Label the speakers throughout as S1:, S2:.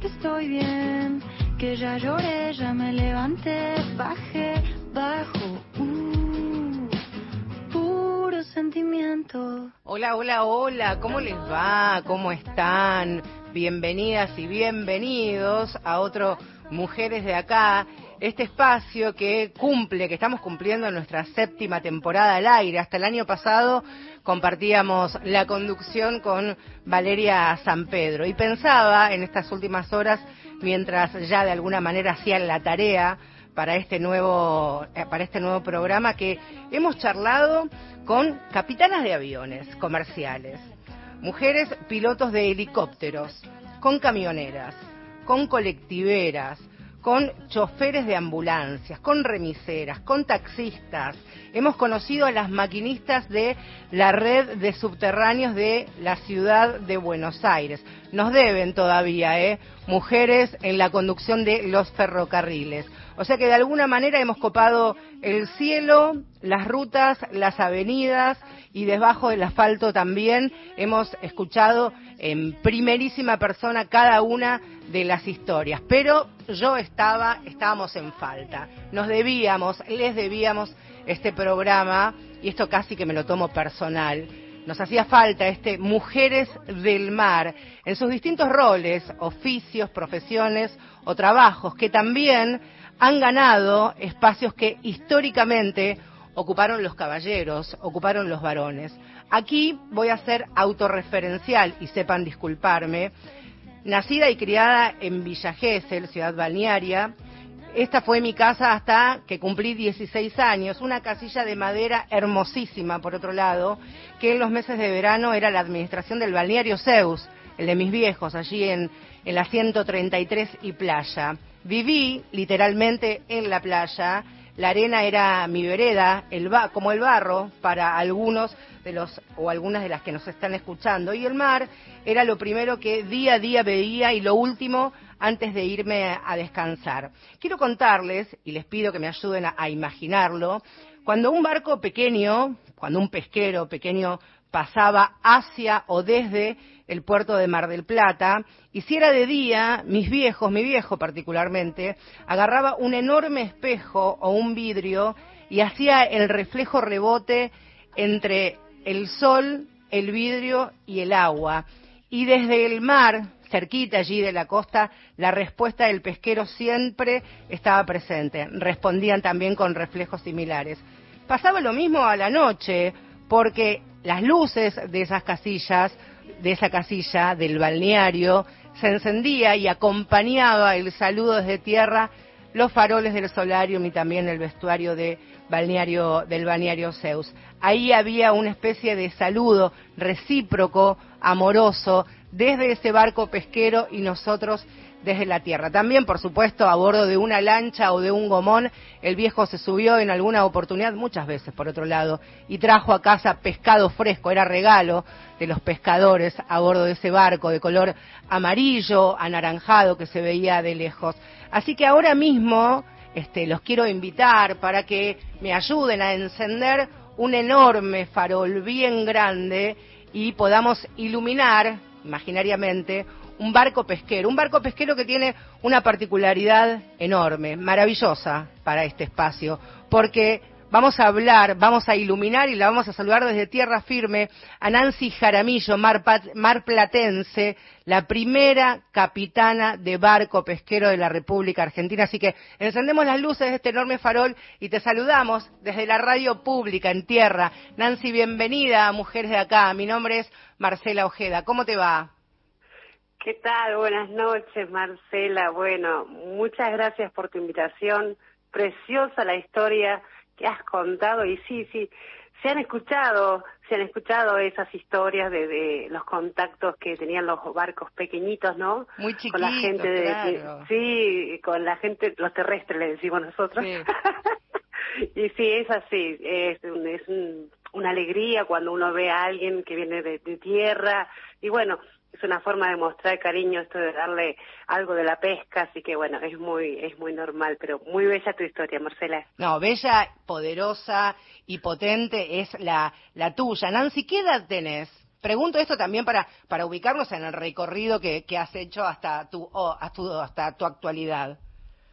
S1: Que estoy bien, que ya lloré, ya me levanté, bajé, bajo, uh, puro sentimiento.
S2: Hola, hola, hola, ¿cómo les va? ¿Cómo están? Bienvenidas y bienvenidos a otro Mujeres de Acá, este espacio que cumple, que estamos cumpliendo nuestra séptima temporada al aire. Hasta el año pasado compartíamos la conducción con Valeria San Pedro y pensaba en estas últimas horas, mientras ya de alguna manera hacían la tarea para este nuevo eh, para este nuevo programa que hemos charlado con capitanas de aviones comerciales, mujeres pilotos de helicópteros, con camioneras, con colectiveras, con choferes de ambulancias, con remiseras, con taxistas. Hemos conocido a las maquinistas de la red de subterráneos de la ciudad de Buenos Aires. Nos deben todavía, ¿eh? Mujeres en la conducción de los ferrocarriles. O sea que de alguna manera hemos copado el cielo, las rutas, las avenidas y debajo del asfalto también hemos escuchado en primerísima persona cada una de las historias. Pero yo estaba, estábamos en falta. Nos debíamos, les debíamos este programa y esto casi que me lo tomo personal. Nos hacía falta este Mujeres del Mar en sus distintos roles, oficios, profesiones o trabajos que también han ganado espacios que históricamente ocuparon los caballeros, ocuparon los varones. Aquí voy a ser autorreferencial y sepan disculparme. Nacida y criada en Villa ciudad balnearia, esta fue mi casa hasta que cumplí 16 años, una casilla de madera hermosísima, por otro lado, que en los meses de verano era la administración del balneario Zeus, el de mis viejos, allí en, en la 133 y playa. Viví literalmente en la playa, la arena era mi vereda, el como el barro para algunos de los o algunas de las que nos están escuchando y el mar era lo primero que día a día veía y lo último antes de irme a descansar. Quiero contarles y les pido que me ayuden a imaginarlo cuando un barco pequeño, cuando un pesquero pequeño pasaba hacia o desde el puerto de Mar del Plata, y si era de día, mis viejos, mi viejo particularmente, agarraba un enorme espejo o un vidrio y hacía el reflejo rebote entre el sol, el vidrio y el agua. Y desde el mar, cerquita allí de la costa, la respuesta del pesquero siempre estaba presente. Respondían también con reflejos similares. Pasaba lo mismo a la noche, porque las luces de esas casillas, de esa casilla del balneario, se encendía y acompañaba el saludo desde tierra los faroles del solarium y también el vestuario de balneario, del balneario Zeus. Ahí había una especie de saludo recíproco, amoroso, desde ese barco pesquero y nosotros desde la tierra. También, por supuesto, a bordo de una lancha o de un gomón, el viejo se subió en alguna oportunidad, muchas veces por otro lado, y trajo a casa pescado fresco, era regalo de los pescadores a bordo de ese barco de color amarillo, anaranjado que se veía de lejos. Así que ahora mismo este, los quiero invitar para que me ayuden a encender un enorme farol bien grande y podamos iluminar imaginariamente un barco pesquero, un barco pesquero que tiene una particularidad enorme, maravillosa para este espacio, porque vamos a hablar, vamos a iluminar y la vamos a saludar desde tierra firme a Nancy Jaramillo, mar, mar, platense, la primera capitana de barco pesquero de la República Argentina. Así que encendemos las luces de este enorme farol y te saludamos desde la radio pública en tierra. Nancy, bienvenida Mujeres de Acá. Mi nombre es Marcela Ojeda. ¿Cómo te va?
S3: ¿Qué tal? Buenas noches, Marcela. Bueno, muchas gracias por tu invitación. Preciosa la historia que has contado y sí, sí, se han escuchado, se han escuchado esas historias de, de los contactos que tenían los barcos pequeñitos, ¿no?
S2: Muy chiquitos,
S3: Con la gente de,
S2: claro.
S3: sí, con la gente, los terrestres le decimos nosotros.
S2: Sí.
S3: y sí, es así, es, un- es un- una alegría cuando uno ve a alguien que viene de, de tierra y bueno, es una forma de mostrar cariño esto de darle algo de la pesca, así que bueno, es muy es muy normal, pero muy bella tu historia, Marcela.
S2: No, bella, poderosa y potente es la, la tuya. Nancy, ¿qué edad tenés? Pregunto esto también para, para ubicarnos en el recorrido que, que has hecho hasta tu, oh, hasta tu, hasta tu actualidad.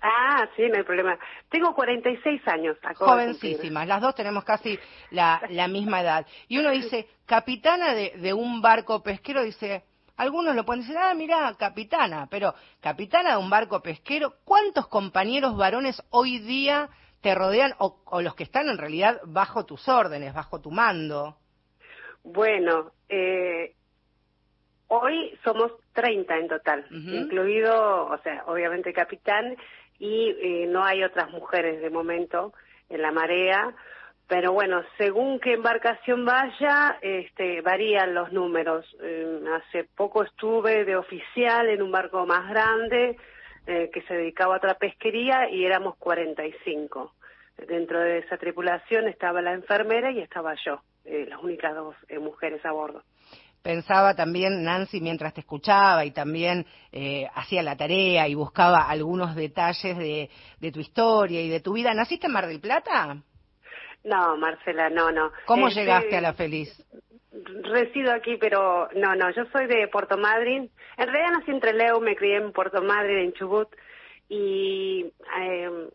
S3: Ah, sí, no hay problema. Tengo 46 años.
S2: Jovencísimas, las dos tenemos casi la, la misma edad. Y uno dice, capitana de, de un barco pesquero, dice, algunos lo pueden decir, ah, mira, capitana, pero capitana de un barco pesquero, ¿cuántos compañeros varones hoy día te rodean o, o los que están en realidad bajo tus órdenes, bajo tu mando?
S3: Bueno, eh, hoy somos 30 en total, incluido, o sea, obviamente el capitán, y eh, no hay otras mujeres de momento en la marea, pero bueno, según qué embarcación vaya, este, varían los números. Eh, hace poco estuve de oficial en un barco más grande eh, que se dedicaba a otra pesquería y éramos 45. Dentro de esa tripulación estaba la enfermera y estaba yo, eh, las únicas dos eh, mujeres a bordo.
S2: Pensaba también, Nancy, mientras te escuchaba y también hacía la tarea y buscaba algunos detalles de, de tu historia y de tu vida. ¿Naciste en Mar del Plata?
S3: No, Marcela, no, no.
S2: ¿Cómo
S3: Este,
S2: llegaste a la feliz?
S3: Resido aquí, pero no, no, yo soy de Puerto Madryn. En realidad nací en Trelew, me crié en Puerto Madryn, en Chubut, y eh,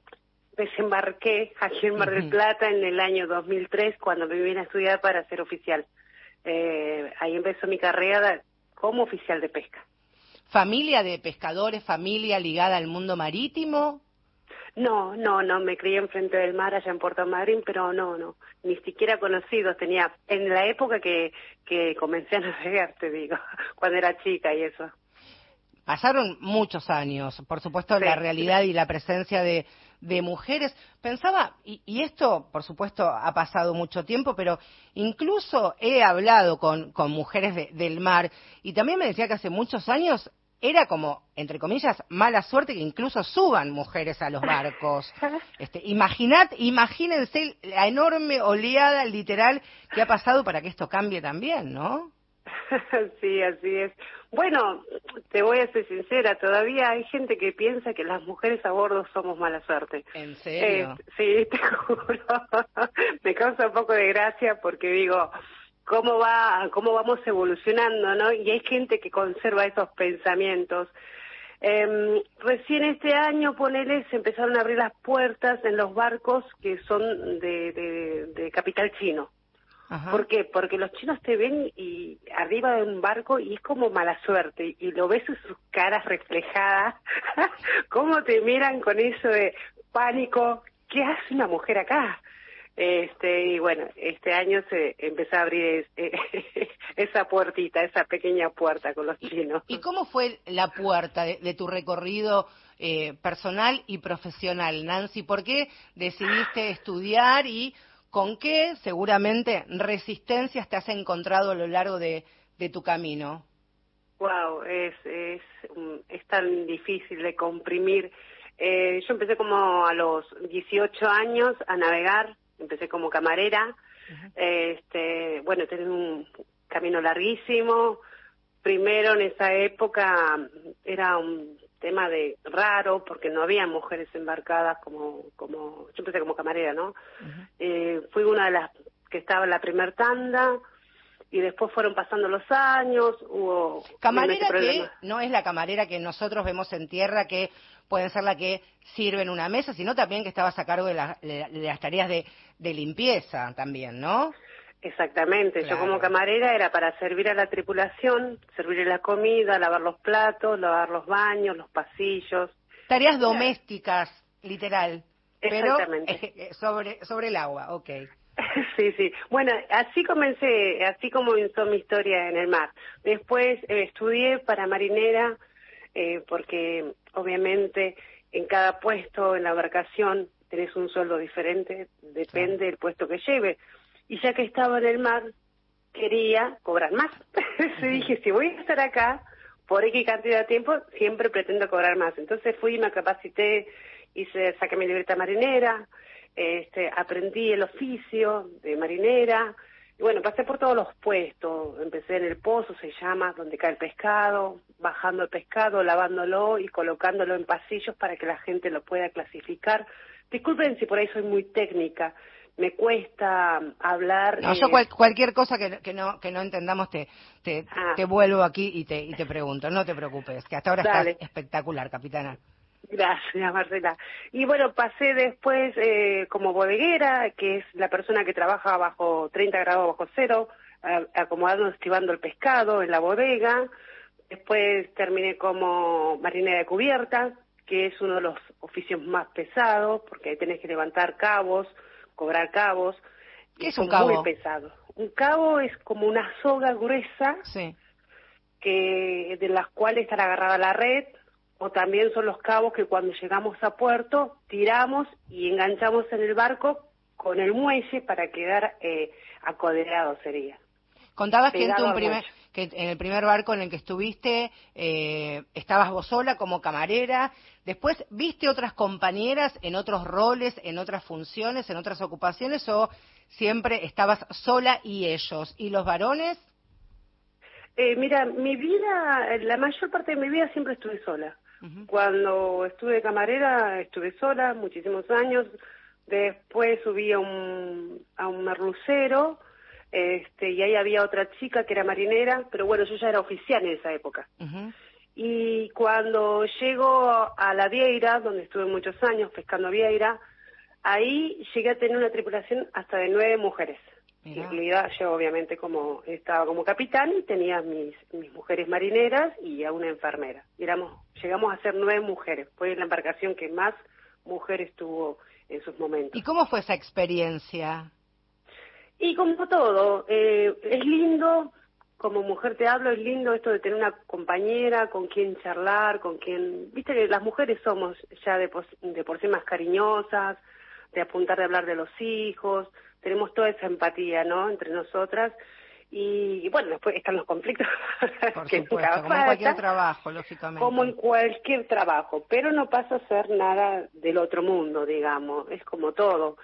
S3: desembarqué aquí en Mar del. Plata en el año 2003 cuando me vine a estudiar para ser oficial. Eh, ahí empezó mi carrera como oficial de pesca.
S2: ¿Familia de pescadores, familia ligada al mundo marítimo?
S3: No, no, no, me crié enfrente del mar allá en Puerto Madryn, pero no, no, ni siquiera conocidos tenía. En la época que, que comencé a navegar, te digo, cuando era chica y eso.
S2: Pasaron muchos años, por supuesto,
S3: Sí.
S2: la realidad y la presencia de, de mujeres. Pensaba, y, y esto, por supuesto, ha pasado mucho tiempo, pero incluso he hablado con, con mujeres de- del mar y también me decía que hace muchos años era como, entre comillas, mala suerte que incluso suban mujeres a los barcos. Este, imaginad, imagínense la enorme oleada literal que ha pasado para que esto cambie también, ¿no?
S3: sí, así es. Bueno, te voy a ser sincera, todavía hay gente que piensa que las mujeres a bordo somos mala suerte.
S2: ¿En serio?
S3: Eh, sí, te juro. Me causa un poco de gracia porque digo, ¿cómo va, cómo vamos evolucionando, no? Y hay gente que conserva esos pensamientos. Em, recién este año, ponele, se empezaron a abrir las puertas en los barcos que son de, de, de capital chino.
S2: Ajá.
S3: ¿Por qué? Porque los chinos te ven y arriba de un barco y es como mala suerte y lo ves en sus caras reflejadas, cómo te miran con eso de pánico, ¿qué hace una mujer acá? Este, y bueno, este año se empezó a abrir es- esa puertita, esa pequeña puerta con los chinos.
S2: ¿Y cómo fue la puerta de, de tu recorrido eh, personal y profesional, Nancy? ¿Por qué decidiste estudiar y con qué seguramente resistencias te has encontrado a lo largo de, de tu camino?
S3: Wow, es, es, es tan difícil de comprimir. Eh, yo empecé como a los 18 años a navegar, empecé como camarera. este, bueno, tenés un camino larguísimo. Primero en esa época era un tema de raro porque no había mujeres embarcadas como, como yo empecé como camarera, ¿no? Eh, fui una de las que estaba en la primer tanda y después fueron pasando los años, hubo
S2: Camarera que no es la camarera que nosotros vemos en tierra, que puede ser la que sirve en una mesa, sino también que estabas a cargo de, la- de las tareas de, de limpieza también, ¿no?
S3: Exactamente,
S2: Claro.
S3: yo como camarera era para servir a la tripulación, servirle la comida, lavar los platos, lavar los baños, los pasillos.
S2: Tareas domésticas, literal, pero
S3: Exactamente.
S2: eh, sobre, sobre el agua, ok.
S3: sí, sí. Bueno, así comencé, así comenzó mi historia en el mar. Después eh, estudié para marinera, eh, porque obviamente en cada puesto en la embarcación tenés un sueldo diferente, depende del puesto que lleve. y ya que estaba en el mar, quería cobrar más. Entonces dije, si voy a estar acá, por X cantidad de tiempo, siempre pretendo cobrar más. Entonces fui, me capacité, hice, saqué mi libreta marinera, este, aprendí el oficio de marinera, y bueno, pasé por todos los puestos, empecé en el pozo, se llama, donde cae el pescado, bajando el pescado, lavándolo y colocándolo en pasillos para que la gente lo pueda clasificar. Disculpen si por ahí soy muy técnica, me cuesta hablar.
S2: No, yo
S3: eh,
S2: cualquier cosa que, que, no que no entendamos te te,
S3: Ah.
S2: te vuelvo aquí y te y te pregunto, no te preocupes, que hasta ahora
S3: Dale.
S2: estás espectacular, capitana.
S3: Gracias, Marcela. Y bueno, pasé después eh, como bodeguera, que es la persona que trabaja bajo 30 grados bajo cero, acomodando, estivando el pescado en la bodega. Después terminé como marinera de cubierta, que es uno de los oficios más pesados, porque ahí tenés que levantar cabos, cobrar cabos.
S2: ¿Qué es un cabo?
S3: Muy pesado. Un cabo es como una soga gruesa
S2: Sí.
S3: que de las cuales está agarrada la red o también son los cabos que cuando llegamos a puerto tiramos y enganchamos en el barco con el muelle para quedar eh, acoderado sería.
S2: Contabas que en, tu primer, que en el primer barco en el que estuviste eh, estabas vos sola como camarera. Después, ¿viste otras compañeras en otros roles, en otras funciones, en otras ocupaciones o siempre estabas sola y ellos? ¿Y los varones?
S3: Eh, mira, mi vida, la mayor parte de mi vida siempre estuve sola. Cuando estuve de camarera estuve sola muchísimos años. Después subí a un, a un merlucero este, y ahí había otra chica que era marinera, pero bueno, yo ya era oficial en esa época. Y cuando llego a la Vieira, donde estuve muchos años pescando Vieira, ahí llegué a tener una tripulación hasta de nueve mujeres.
S2: Mirá.
S3: Incluida yo, obviamente, como estaba como capitán y tenía mis, mis mujeres marineras y a una enfermera. Éramos, llegamos a ser nueve mujeres. Fue la embarcación que más mujeres tuvo en sus momentos.
S2: ¿Y cómo fue esa experiencia?
S3: Y como todo, eh, es lindo, como mujer te hablo, es lindo esto de tener una compañera con quien charlar, con quien, viste que las mujeres somos ya de por, de por sí más cariñosas, de apuntar de hablar de los hijos, tenemos toda esa empatía, ¿no? Entre nosotras. Y, bueno, después están los conflictos.
S2: Por
S3: que
S2: supuesto,
S3: nunca
S2: como en cualquier trabajo, lógicamente.
S3: Como en cualquier trabajo, pero no pasa a ser nada del otro mundo, digamos, es como todo.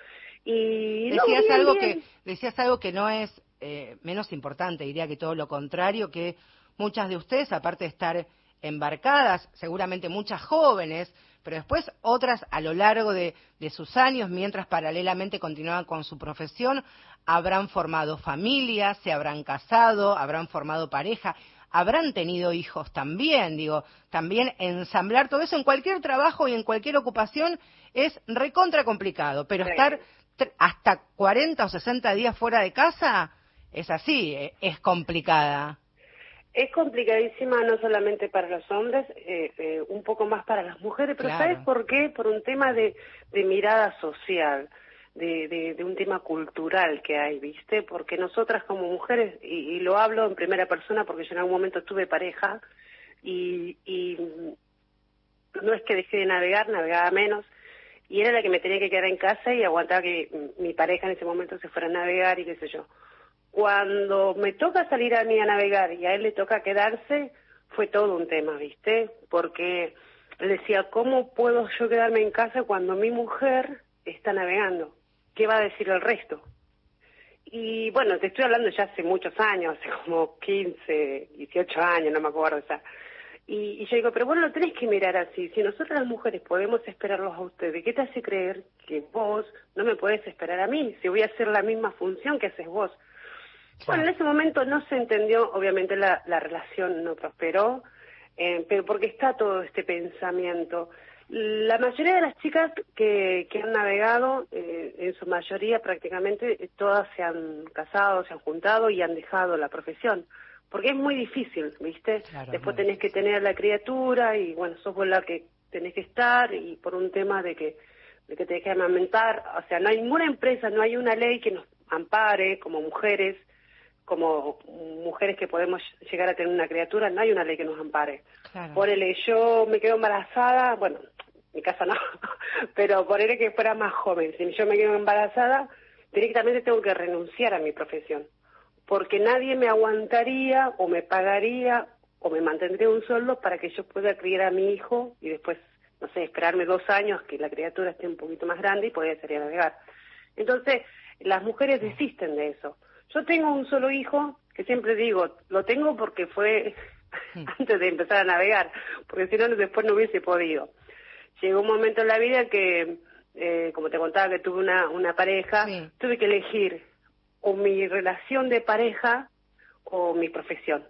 S3: Y
S2: Decías algo
S3: bien.
S2: que decías algo que no es eh, menos importante, diría que todo lo contrario, que muchas de ustedes, aparte de estar embarcadas, seguramente muchas jóvenes, pero después otras a lo largo de, de sus años, mientras paralelamente continuaban con su profesión, habrán formado familias, se habrán casado, habrán formado pareja, habrán tenido hijos también, digo, también ensamblar todo eso en cualquier trabajo y en cualquier ocupación es recontra complicado, pero
S3: Sí.
S2: estar hasta 40 o 60 días fuera de casa es así, eh, es complicada.
S3: Es complicadísima no solamente para los hombres, eh, eh, un poco más para las mujeres, pero
S2: Claro.
S3: ¿sabes por qué? Por un tema de, de mirada social, de, de, de un tema cultural que hay, ¿viste? Porque nosotras como mujeres, y, y lo hablo en primera persona porque yo en algún momento tuve pareja y, y no es que dejé de navegar, navegaba menos, y era la que me tenía que quedar en casa y aguantaba que mi pareja en ese momento se fuera a navegar y qué sé yo. Cuando me toca salir a mí a navegar y a él le toca quedarse, fue todo un tema, ¿viste? Porque él decía, ¿cómo puedo yo quedarme en casa cuando mi mujer está navegando? ¿Qué va a decir el resto? Y bueno, te estoy hablando ya hace muchos años, hace como 15, 18 años, no me acuerdo ya. Y, y yo digo, pero bueno, lo tenés que mirar así. Si nosotras las mujeres podemos esperarlos a ustedes, ¿qué te hace creer que vos no me podés esperar a mí? Si voy a hacer la misma función que haces vos. Bueno, en ese momento no se entendió, obviamente la, la relación no prosperó, eh, pero porque está todo este pensamiento. La mayoría de las chicas que, que han navegado, eh, en su mayoría prácticamente eh, todas se han casado, se han juntado y han dejado la profesión. Porque es muy difícil, ¿viste?
S2: Claro,
S3: Después tenés que tener a la criatura y bueno, sos vos la que tenés que estar y por un tema de que de que tenés que amamentar, o sea, no hay ninguna empresa, no hay una ley que nos ampare como mujeres, como mujeres que podemos llegar a tener una criatura, no hay una ley que nos ampare.
S2: Claro.
S3: Ponele, yo me quedo embarazada, bueno, en mi casa no, pero ponele que fuera más joven, si yo me quedo embarazada, directamente tengo que renunciar a mi profesión, porque nadie me aguantaría o me pagaría o me mantendría un sueldo para que yo pueda criar a mi hijo y después, no sé, esperarme dos años que la criatura esté un poquito más grande y poder salir a navegar. Entonces, las mujeres desisten de eso. Yo tengo un solo hijo que siempre digo, lo tengo porque fue antes de empezar a navegar, porque si no, después no hubiese podido. Llegó un momento en la vida que, eh, como te contaba, que tuve una, una pareja, tuve que elegir o mi relación de pareja o mi profesión.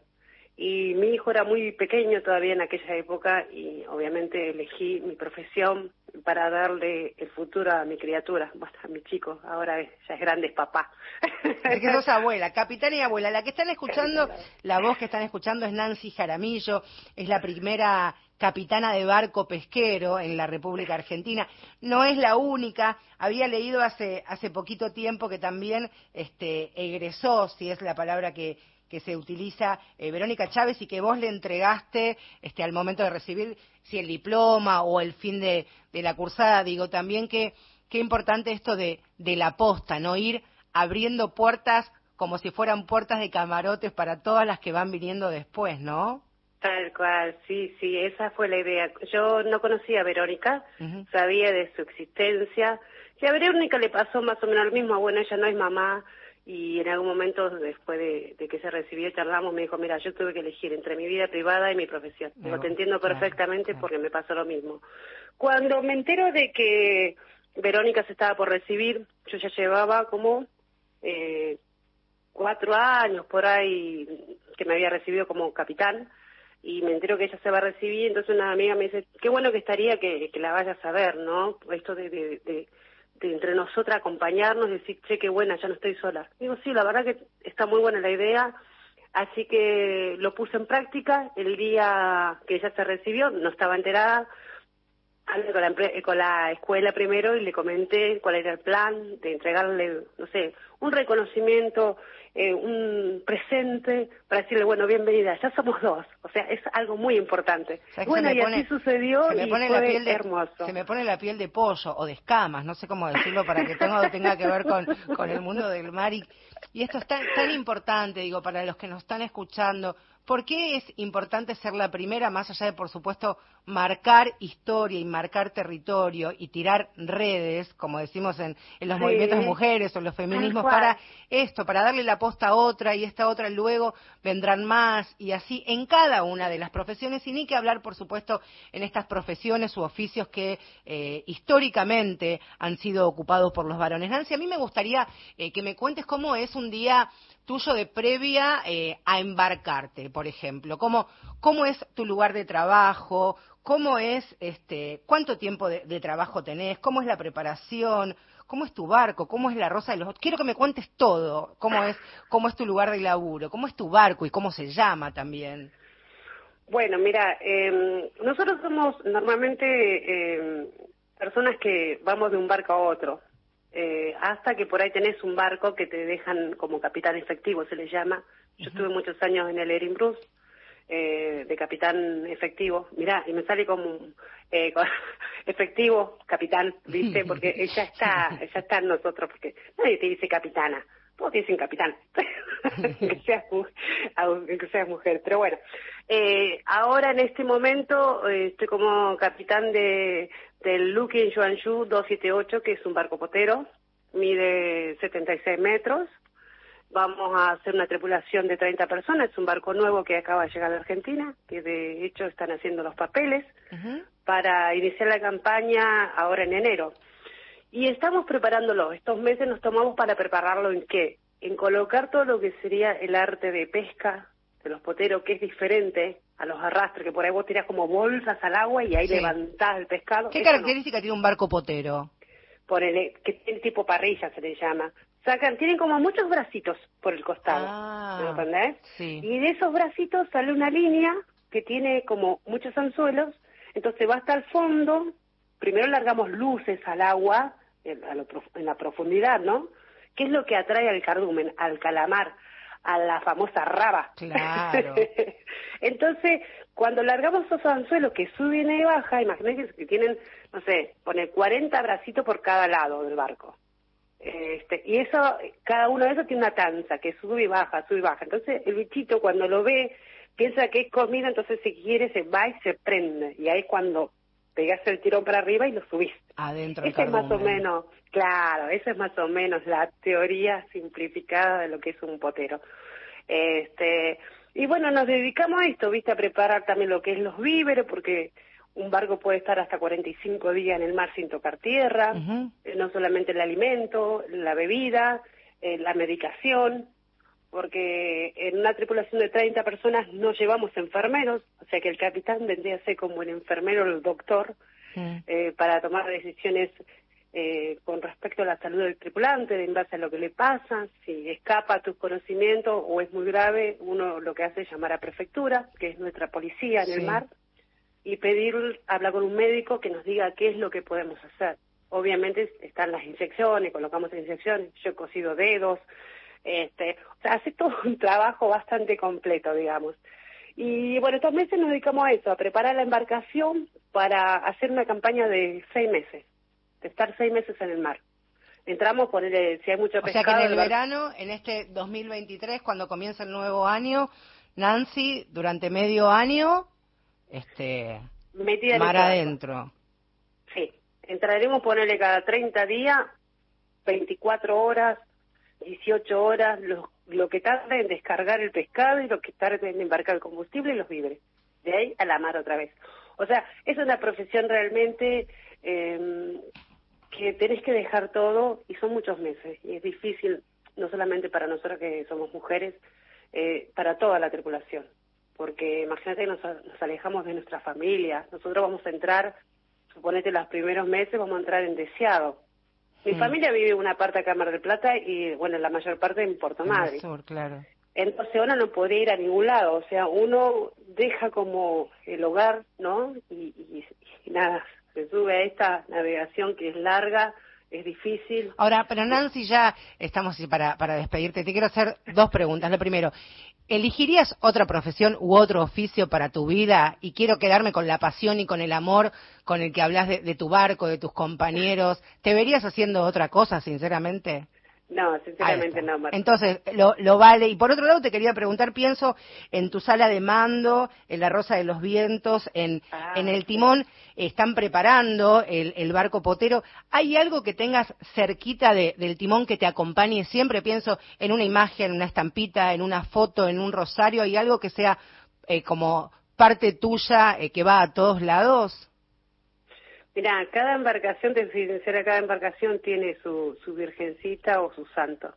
S3: Y mi hijo era muy pequeño todavía en aquella época y obviamente elegí mi profesión para darle el futuro a mi criatura, a mi chico, ahora ya es grande, es papá.
S2: Es que sos abuela, capitana y abuela. La que están escuchando, la voz que están escuchando es Nancy Jaramillo, es la primera capitana de barco pesquero en la República Argentina. No es la única. Había leído hace, hace poquito tiempo que también este, egresó, si es la palabra que, que se utiliza eh, Verónica Chávez y que vos le entregaste este, al momento de recibir si el diploma o el fin de, la cursada. Digo también que qué importante esto de, de la posta, no ir abriendo puertas como si fueran puertas de camarotes para todas las que van viniendo después, ¿no?
S3: Tal cual, sí, sí, esa fue la idea. Yo no conocía a Verónica, sabía de su existencia. Y a Verónica le pasó más o menos lo mismo. Bueno, ella no es mamá, y en algún momento después de, que se recibió charlamos me dijo mira yo tuve que elegir entre mi vida privada y mi profesión digo te entiendo perfectamente porque me pasó lo mismo cuando me entero de que Verónica se estaba por recibir yo ya llevaba como eh, cuatro años por ahí que me había recibido como capitán y me entero que ella se va a recibir entonces una amiga me dice qué bueno que estaría que, la vayas a ver no esto de, de de entre nosotras acompañarnos, decir, che, qué buena, ya no estoy sola. Digo, sí, la verdad que está muy buena la idea, así que lo puse en práctica. El día que ella se recibió, no estaba enterada, hablé con la, con la escuela primero y le comenté cuál era el plan de entregarle, no sé, un reconocimiento, eh, un presente para decirle, bueno, bienvenida, ya somos dos. O sea, es algo muy importante. bueno, y así sucedió y fue la piel de, hermoso.
S2: Se me pone la piel de pollo o de escamas, no sé cómo decirlo para que tenga, tenga que ver con, con el mundo del mar. Y, y esto es tan, tan importante, digo, para los que nos están escuchando, ¿Por qué es importante ser la primera, más allá de, por supuesto, marcar historia y marcar territorio y tirar redes, como decimos en, los movimientos de mujeres o los feminismos, para esto, para darle la posta a otra y esta otra luego vendrán más y así en cada una de las profesiones y ni que hablar, por supuesto, en estas profesiones u oficios que eh, históricamente han sido ocupados por los varones. Nancy, a mí me gustaría eh, que me cuentes cómo es un día tuyo de previa eh, a embarcarte, por ejemplo? ¿Cómo, ¿Cómo es tu lugar de trabajo? ¿Cómo es, este, cuánto tiempo de, trabajo tenés? ¿Cómo es la preparación? ¿Cómo es tu barco? ¿Cómo es la rosa de los... Quiero que me cuentes todo. ¿Cómo es, cómo es tu lugar de laburo? ¿Cómo es tu barco y cómo se llama también?
S3: Bueno, mira, eh, nosotros somos normalmente eh, personas que vamos de un barco a otro. Eh, hasta que por ahí tenés un barco que te dejan como capitán efectivo, se le llama. Yo estuve muchos años en el Erin Bruce, eh, de capitán efectivo. Mirá, y me sale como eh, efectivo, capitán, ¿viste? Porque ella está, ella está en nosotros, porque nadie te dice capitana, todos dicen capitán, que, seas, que seas mujer. Pero bueno, eh, ahora en este momento eh, estoy como capitán de del Lukin Yuanshu 278, que es un barco potero, mide 76 metros. Vamos a hacer una tripulación de 30 personas, es un barco nuevo que acaba de llegar de Argentina, que de hecho están haciendo los papeles para iniciar la campaña ahora en enero. Y estamos preparándolo, estos meses nos tomamos para prepararlo en qué? En colocar todo lo que sería el arte de pesca de los poteros, que es diferente a los arrastres, que por ahí vos tirás como bolsas al agua y ahí levantás el pescado.
S2: ¿Qué característica tiene un barco potero?
S3: Por el, que tiene tipo parrilla se le llama. Sacan, tienen como muchos bracitos por el costado, ah, ¿me entendés?
S2: Sí.
S3: Y de esos bracitos sale una línea que tiene como muchos anzuelos, entonces va hasta el fondo, primero largamos luces al agua, en, en la profundidad, ¿no? ¿Qué es lo que atrae al cardumen, al calamar? a la famosa raba.
S2: Claro.
S3: Entonces, cuando largamos esos anzuelos que suben y bajan, imagínense que tienen, no sé, pone 40 bracitos por cada lado del barco. Este, y eso, cada uno de esos tiene una tanza que sube y baja, sube y baja. Entonces el bichito cuando lo ve piensa que es comida, entonces si quiere se va y se prende. Y ahí cuando pegas el tirón para arriba y lo subís.
S2: Adentro.
S3: Esa es más o menos, claro, esa es más o menos la teoría simplificada de lo que es un potero. Este, y bueno, nos dedicamos a esto, viste, a preparar también lo que es los víveres, porque un barco puede estar hasta 45 días en el mar sin tocar tierra, eh, no solamente el alimento, la bebida, eh, la medicación, porque en una tripulación de 30 personas no llevamos enfermeros, o sea que el capitán vendría a ser como el enfermero o el doctor mm. eh, para tomar decisiones eh, con respecto a la salud del tripulante, en base a lo que le pasa, si escapa a tus conocimientos o es muy grave, uno lo que hace es llamar a prefectura, que es nuestra policía en el mar, y pedir, hablar con un médico que nos diga qué es lo que podemos hacer. Obviamente están las inyecciones, colocamos inyecciones, yo he cosido dedos, este, o sea, hace todo un trabajo bastante completo, digamos. Y bueno, estos meses nos dedicamos a eso, a preparar la embarcación para hacer una campaña de seis meses, de estar seis meses en el mar. Entramos, por si hay mucho pescado...
S2: O sea que en el verano, en este 2023, cuando comienza el nuevo año, Nancy, durante medio año, este,
S3: Metida
S2: mar adentro.
S3: Sí, entraremos, ponerle cada 30 días, 24 horas, 18 horas, lo, lo que tarda en descargar el pescado y lo que tarda en embarcar el combustible y los víveres. De ahí a la mar otra vez. O sea, es una profesión realmente eh, que tenés que dejar todo y son muchos meses. Y es difícil, no solamente para nosotros que somos mujeres, eh, para toda la tripulación. Porque imagínate que nos, nos alejamos de nuestra familia. Nosotros vamos a entrar, suponete los primeros meses, vamos a entrar en deseado mi familia vive una parte acá en Mar del Plata y, bueno, la mayor parte en Puerto Madre.
S2: claro.
S3: Entonces uno no puede ir a ningún lado, o sea, uno deja como el hogar, ¿no? Y, nada, se sube a esta navegación que es larga, es difícil.
S2: Ahora, pero Nancy, ya estamos para, despedirte. Te quiero hacer dos preguntas. Lo primero, ¿Elegirías otra profesión u otro oficio para tu vida? Y quiero quedarme con la pasión y con el amor con el que hablas de, tu barco, de tus compañeros. ¿Te verías haciendo otra cosa, sinceramente?
S3: No, sinceramente no,
S2: Entonces, lo, lo, vale. Y por otro lado, te quería preguntar, pienso en tu sala de mando, en la Rosa de los Vientos, en, ah, en el timón, están preparando el, el, barco potero. ¿Hay algo que tengas cerquita de, del timón que te acompañe siempre? Pienso en una imagen, en una estampita, en una foto, en un rosario. ¿Hay algo que sea eh, como parte tuya eh, que va a todos lados?
S3: Mira, cada embarcación, te sincera, cada embarcación tiene su, su virgencita o su santo.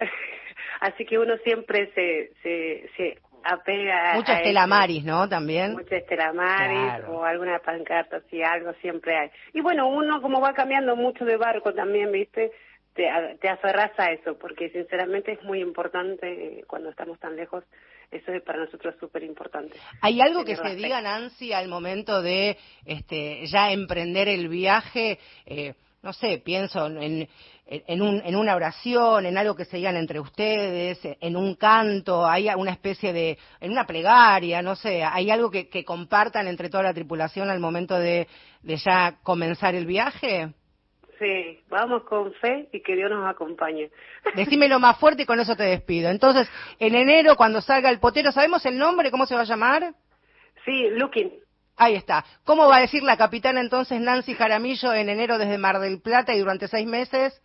S3: Así que uno siempre se, se, se apega
S2: Mucha a estelamaris, ¿no? También.
S3: Mucha estelamaris o alguna pancarta, así algo siempre hay. Y bueno, uno como va cambiando mucho de barco también, ¿viste? Te, te aferras a eso, porque sinceramente es muy importante eh, cuando estamos tan lejos eso es para nosotros súper importante.
S2: ¿Hay algo que se diga, Nancy, al momento de este, ya emprender el viaje? Eh, no sé, pienso en, en, un, en, una oración, en algo que se digan entre ustedes, en un canto, hay una especie de, en una plegaria, no sé, hay algo que, que compartan entre toda la tripulación al momento de, de ya comenzar el viaje?
S3: Sí, vamos con fe y que Dios nos acompañe.
S2: Decímelo más fuerte y con eso te despido. Entonces, en enero, cuando salga el potero, ¿sabemos el nombre? ¿Cómo se va a llamar?
S3: Sí, Looking.
S2: Ahí está. ¿Cómo va a decir la capitana entonces Nancy Jaramillo en enero desde Mar del Plata y durante seis meses?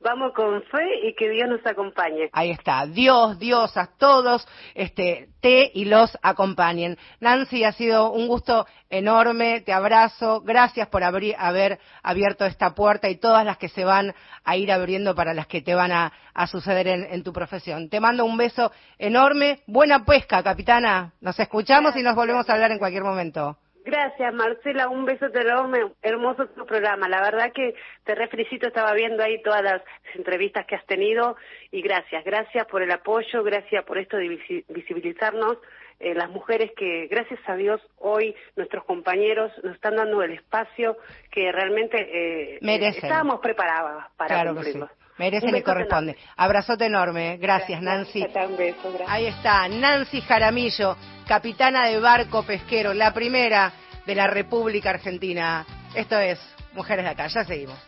S3: Vamos con fe y que Dios nos acompañe.
S2: Ahí está, Dios, Dios, a todos, este, te y los acompañen. Nancy, ha sido un gusto enorme, te abrazo, gracias por haber abierto esta puerta y todas las que se van a ir abriendo para las que te van a, suceder en, tu profesión. Te mando un beso enorme, buena pesca, capitana. Nos escuchamos y nos volvemos a hablar en cualquier momento.
S3: Gracias, Marcela. Un beso enorme. Hermoso tu programa. La verdad que te felicito. Estaba viendo ahí todas las entrevistas que has tenido. Y gracias. Gracias por el apoyo. Gracias por esto de visibilizarnos. Eh, las mujeres que, gracias a Dios, hoy nuestros compañeros nos están dando el espacio que realmente eh, estábamos preparados para
S2: claro cumplirlo. Merecen y corresponde. Abrazote enorme. Gracias, Nancy. Ahí está, Nancy Jaramillo, capitana de barco pesquero, la primera de la República Argentina. Esto es Mujeres de Acá, ya seguimos.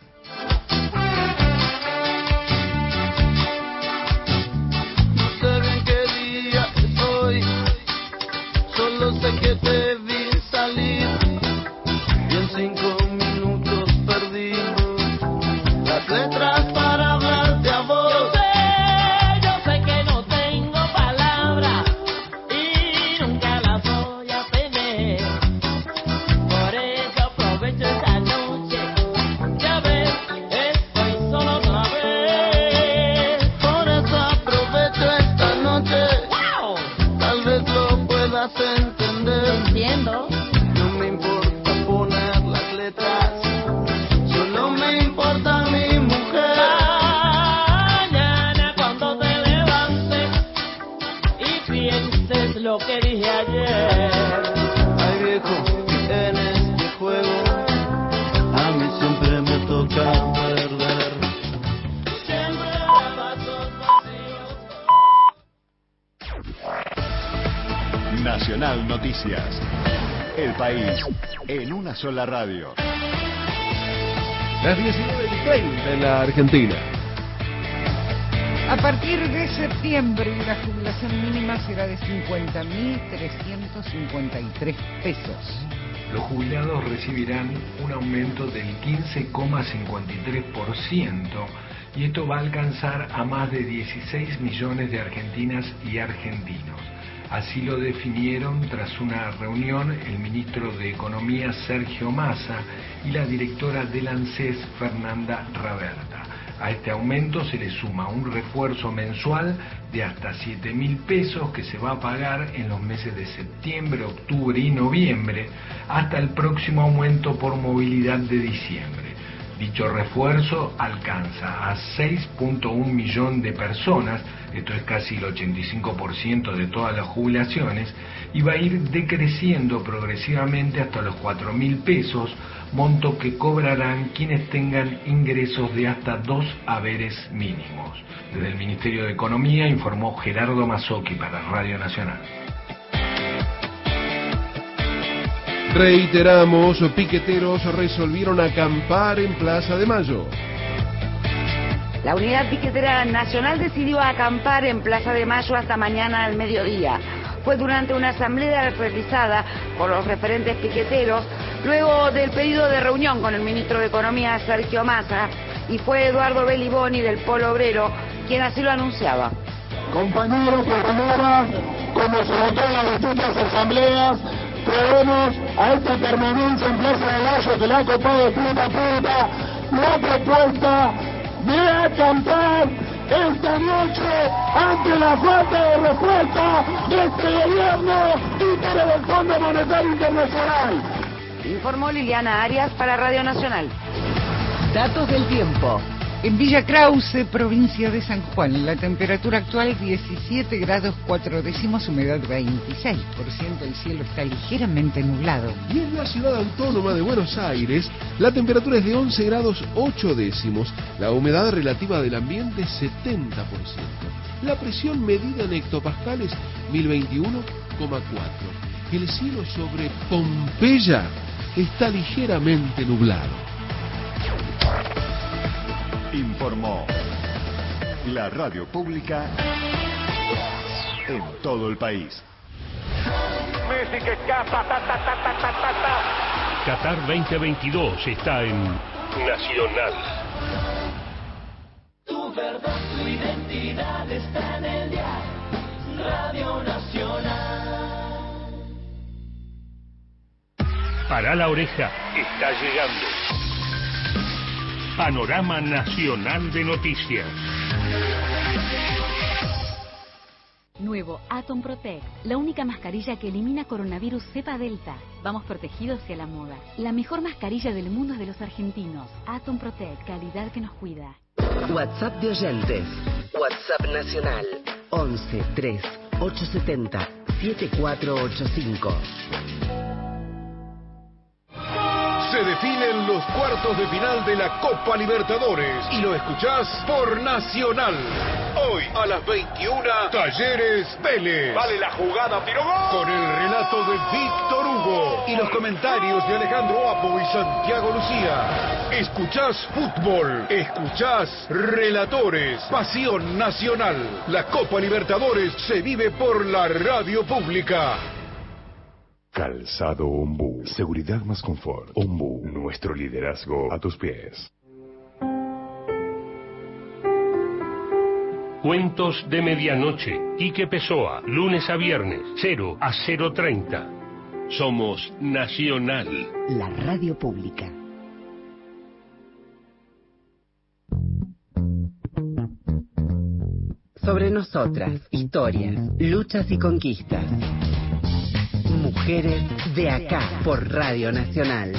S4: Noticias. El país en una sola radio.
S5: Las 19.30 en la Argentina.
S6: A partir de septiembre, la jubilación mínima será de 50.353 pesos.
S7: Los jubilados recibirán un aumento del 15,53% y esto va a alcanzar a más de 16 millones de argentinas y argentinos. Así lo definieron tras una reunión el ministro de Economía Sergio Massa y la directora del ANSES Fernanda Raberta. A este aumento se le suma un refuerzo mensual de hasta 7 mil pesos que se va a pagar en los meses de septiembre, octubre y noviembre hasta el próximo aumento por movilidad de diciembre. Dicho refuerzo alcanza a 6.1 millón de personas, esto es casi el 85% de todas las jubilaciones, y va a ir decreciendo progresivamente hasta los 4 mil pesos, monto que cobrarán quienes tengan ingresos de hasta dos haberes mínimos. Desde el Ministerio de Economía informó Gerardo Mazzocchi para Radio Nacional.
S5: Reiteramos, piqueteros resolvieron acampar en Plaza de Mayo.
S8: La Unidad Piquetera Nacional decidió acampar en Plaza de Mayo hasta mañana al mediodía. Fue durante una asamblea realizada por los referentes piqueteros, luego del pedido de reunión con el ministro de Economía Sergio Massa, y fue Eduardo Beliboni del Polo Obrero quien así lo anunciaba.
S9: Compañeros, compañeras, como se votó en las distintas asambleas, traemos a esta permanencia en Plaza de Mayo que la ha copado de punta a punta la propuesta de acampar esta noche ante la falta de respuesta de este gobierno títere del Fondo Monetario Internacional.
S8: Informó Liliana Arias para Radio Nacional.
S10: Datos del tiempo.
S6: En Villa Krause, provincia de San Juan, la temperatura actual 17 grados 4 décimos, humedad 26%, el cielo está ligeramente nublado.
S5: Y en la ciudad autónoma de Buenos Aires, la temperatura es de 11 grados 8 décimos, la humedad relativa del ambiente 70%. La presión medida en hectopascales 1021,4. El cielo sobre Pompeya está ligeramente nublado.
S4: Informó la radio pública en todo el país.
S11: Messi que escapa, ta, ta, ta, ta, ta, ta, ta. Qatar 2022 está en Nacional.
S12: Tu verdad, tu identidad está en el día. Radio Nacional.
S11: Para la oreja está llegando. Panorama Nacional de Noticias.
S13: Nuevo Atom Protect, la única mascarilla que elimina coronavirus cepa delta. Vamos protegidos hacia la moda. La mejor mascarilla del mundo es de los argentinos. Atom Protect, calidad que nos cuida.
S10: WhatsApp de oyentes. WhatsApp nacional 11 3 870 7485.
S14: Se definen los cuartos de final de la Copa Libertadores y lo escuchás por Nacional. Hoy a las 21, Talleres Vélez.
S11: Vale la jugada, tiro gol.
S14: Con el relato de Víctor Hugo y los comentarios de Alejandro Apo y Santiago Lucía. Escuchás fútbol, escuchás relatores, pasión nacional. La Copa Libertadores se vive por la radio pública.
S15: Calzado Ombu. Seguridad más confort. Ombu. Nuestro liderazgo a tus pies.
S11: Cuentos de Medianoche. Quique Pessoa. Lunes a viernes. 0 a 030. Somos Nacional.
S10: La radio pública. Sobre nosotras, historias, luchas y conquistas. Mujeres de acá por Radio Nacional.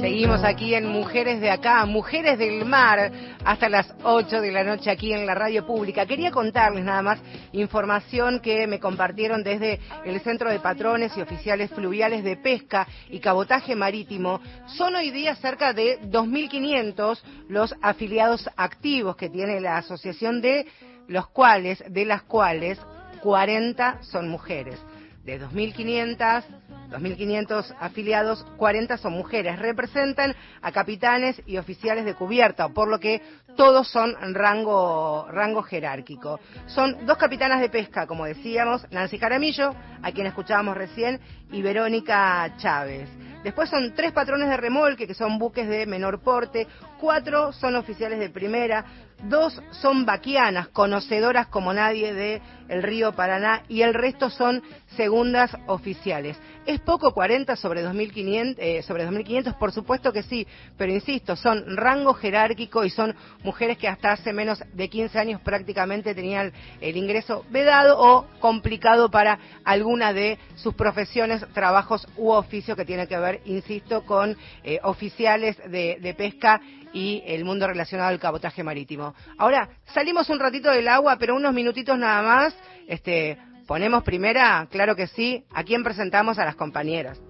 S2: Seguimos aquí en Mujeres de Acá, Mujeres del Mar, hasta las 8 de la noche aquí en la radio pública. Quería contarles nada más información que me compartieron desde el Centro de Patrones y Oficiales Fluviales de Pesca y Cabotaje Marítimo. Son hoy día cerca de 2.500 los afiliados activos que tiene la asociación de los cuales, de las cuales 40 son mujeres. De 2.500 2.500 afiliados, 40 son mujeres. Representan a capitanes y oficiales de cubierta, por lo que todos son rango, rango jerárquico. Son dos capitanas de pesca, como decíamos, Nancy Jaramillo, a quien escuchábamos recién, y Verónica Chávez. Después son tres patrones de remolque, que son buques de menor porte, cuatro son oficiales de primera, dos son vaquianas, conocedoras como nadie de el río Paraná, y el resto son segundas oficiales. ¿Es poco 40 sobre 2.500, eh, sobre 2500? Por supuesto que sí, pero insisto, son rango jerárquico y son mujeres que hasta hace menos de 15 años prácticamente tenían el ingreso vedado o complicado para alguna de sus profesiones, trabajos u oficios que tienen que ver, insisto, con eh, oficiales de, de pesca y el mundo relacionado al cabotaje marítimo. Ahora, salimos un ratito del agua, pero unos minutitos nada más, este, ponemos primera, claro que sí, ¿a quién presentamos? A las compañeras.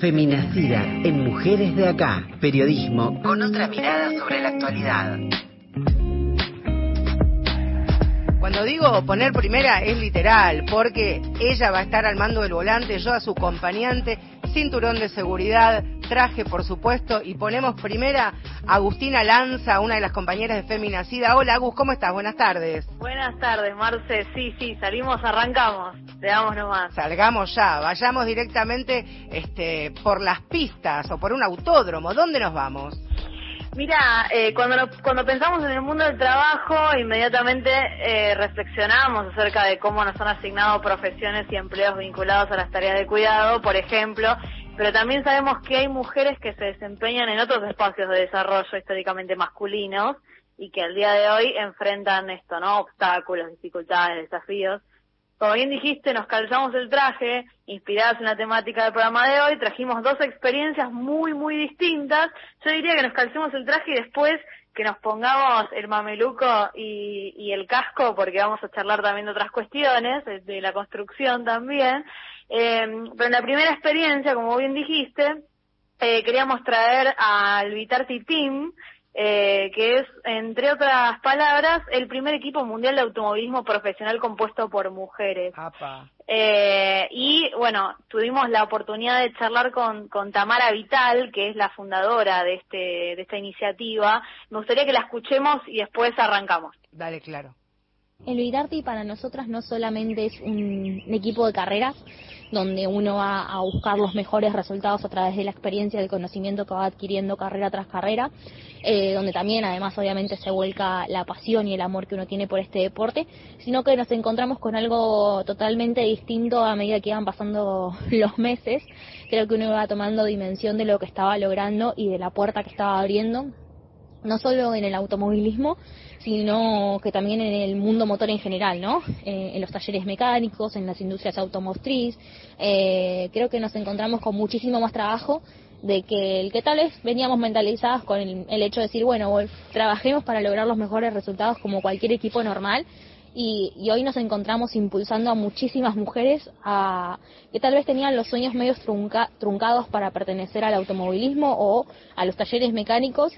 S10: Feminacida en Mujeres de Acá. Periodismo con otra mirada sobre la actualidad.
S2: Cuando digo poner primera es literal, porque ella va a estar al mando del volante, yo a su acompañante, cinturón de seguridad, traje por supuesto, y ponemos primera a Agustina Lanza, una de las compañeras de Feminacida. Hola Agus, ¿cómo estás? Buenas tardes.
S16: Buenas tardes, Marce. Sí, sí, salimos, arrancamos. Le damos nomás.
S2: Salgamos ya, vayamos directamente este, por las pistas o por un autódromo. ¿Dónde nos vamos?
S16: Mira, eh, cuando, cuando pensamos en el mundo del trabajo, inmediatamente eh, reflexionamos acerca de cómo nos han asignado profesiones y empleos vinculados a las tareas de cuidado, por ejemplo, pero también sabemos que hay mujeres que se desempeñan en otros espacios de desarrollo históricamente masculinos y que al día de hoy enfrentan esto, ¿no? Obstáculos, dificultades, desafíos. Como bien dijiste, nos calzamos el traje, inspiradas en la temática del programa de hoy, trajimos dos experiencias muy, muy distintas. Yo diría que nos calcemos el traje y después que nos pongamos el mameluco y, y el casco, porque vamos a charlar también de otras cuestiones, de, la construcción también. Eh, pero en la primera experiencia, como bien dijiste, eh, queríamos traer al Vitarti Team, eh, que es, entre otras palabras, el primer equipo mundial de automovilismo profesional compuesto por mujeres. Eh, y bueno, tuvimos la oportunidad de charlar con, con Tamara Vital, que es la fundadora de, este, de esta iniciativa. Me gustaría que la escuchemos y después arrancamos.
S2: Dale, claro.
S17: El Vidarti para nosotras no solamente es un equipo de carreras donde uno va a buscar los mejores resultados a través de la experiencia y el conocimiento que va adquiriendo carrera tras carrera, eh, donde también además obviamente se vuelca la pasión y el amor que uno tiene por este deporte, sino que nos encontramos con algo totalmente distinto a medida que iban pasando los meses. Creo que uno iba tomando dimensión de lo que estaba logrando y de la puerta que estaba abriendo no solo en el automovilismo, sino que también en el mundo motor en general, ¿no? Eh, en los talleres mecánicos, en las industrias automotriz. Eh, creo que nos encontramos con muchísimo más trabajo de que el que tal vez veníamos mentalizadas con el, el hecho de decir, bueno, trabajemos para lograr los mejores resultados como cualquier equipo normal. Y, y hoy nos encontramos impulsando a muchísimas mujeres a, que tal vez tenían los sueños medio trunca- truncados para pertenecer al automovilismo o a los talleres mecánicos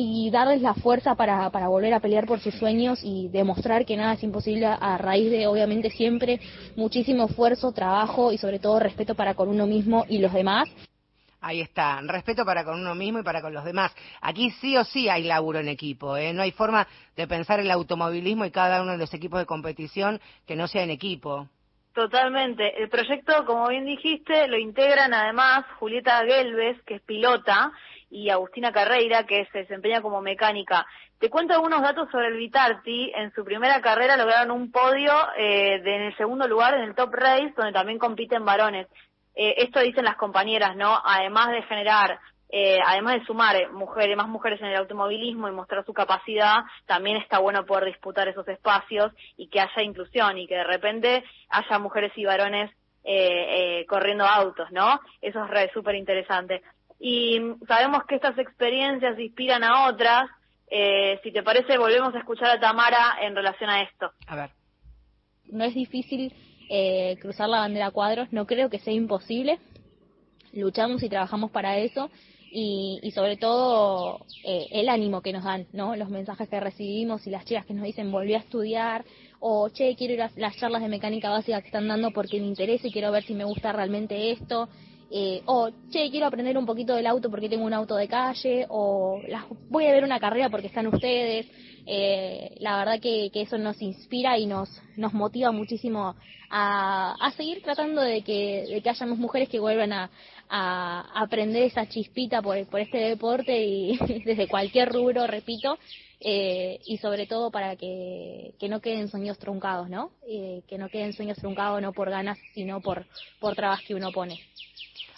S17: y darles la fuerza para, para volver a pelear por sus sueños y demostrar que nada es imposible a raíz de, obviamente, siempre muchísimo esfuerzo, trabajo y sobre todo respeto para con uno mismo y los demás.
S2: Ahí está, respeto para con uno mismo y para con los demás. Aquí sí o sí hay laburo en equipo, ¿eh? no hay forma de pensar el automovilismo y cada uno de los equipos de competición que no sea en equipo.
S16: Totalmente. El proyecto, como bien dijiste, lo integran además Julieta Gelves, que es pilota, y Agustina Carreira, que se desempeña como mecánica. Te cuento algunos datos sobre el Vitarti. En su primera carrera lograron un podio eh, de, en el segundo lugar en el Top Race, donde también compiten varones. Eh, esto dicen las compañeras, ¿no? Además de generar eh, además de sumar eh, mujeres, más mujeres en el automovilismo y mostrar su capacidad, también está bueno poder disputar esos espacios y que haya inclusión y que de repente haya mujeres y varones eh, eh, corriendo autos, ¿no? Eso es súper interesante. Y sabemos que estas experiencias inspiran a otras. Eh, si te parece, volvemos a escuchar a Tamara en relación a esto.
S2: A ver.
S17: No es difícil eh, cruzar la bandera cuadros, no creo que sea imposible. Luchamos y trabajamos para eso y, y sobre todo eh, el ánimo que nos dan, ¿no? Los mensajes que recibimos y las chicas que nos dicen volví a estudiar o che, quiero ir a las charlas de mecánica básica que están dando porque me interesa y quiero ver si me gusta realmente esto. Eh, o che, quiero aprender un poquito del auto porque tengo un auto de calle, o las, voy a ver una carrera porque están ustedes. Eh, la verdad que, que eso nos inspira y nos, nos motiva muchísimo a, a seguir tratando de que, de que hayamos mujeres que vuelvan a, a aprender esa chispita por, por este deporte y desde cualquier rubro, repito, eh, y sobre todo para que, que no queden sueños truncados, ¿no? Eh, que no queden sueños truncados no por ganas, sino por, por trabas que uno pone.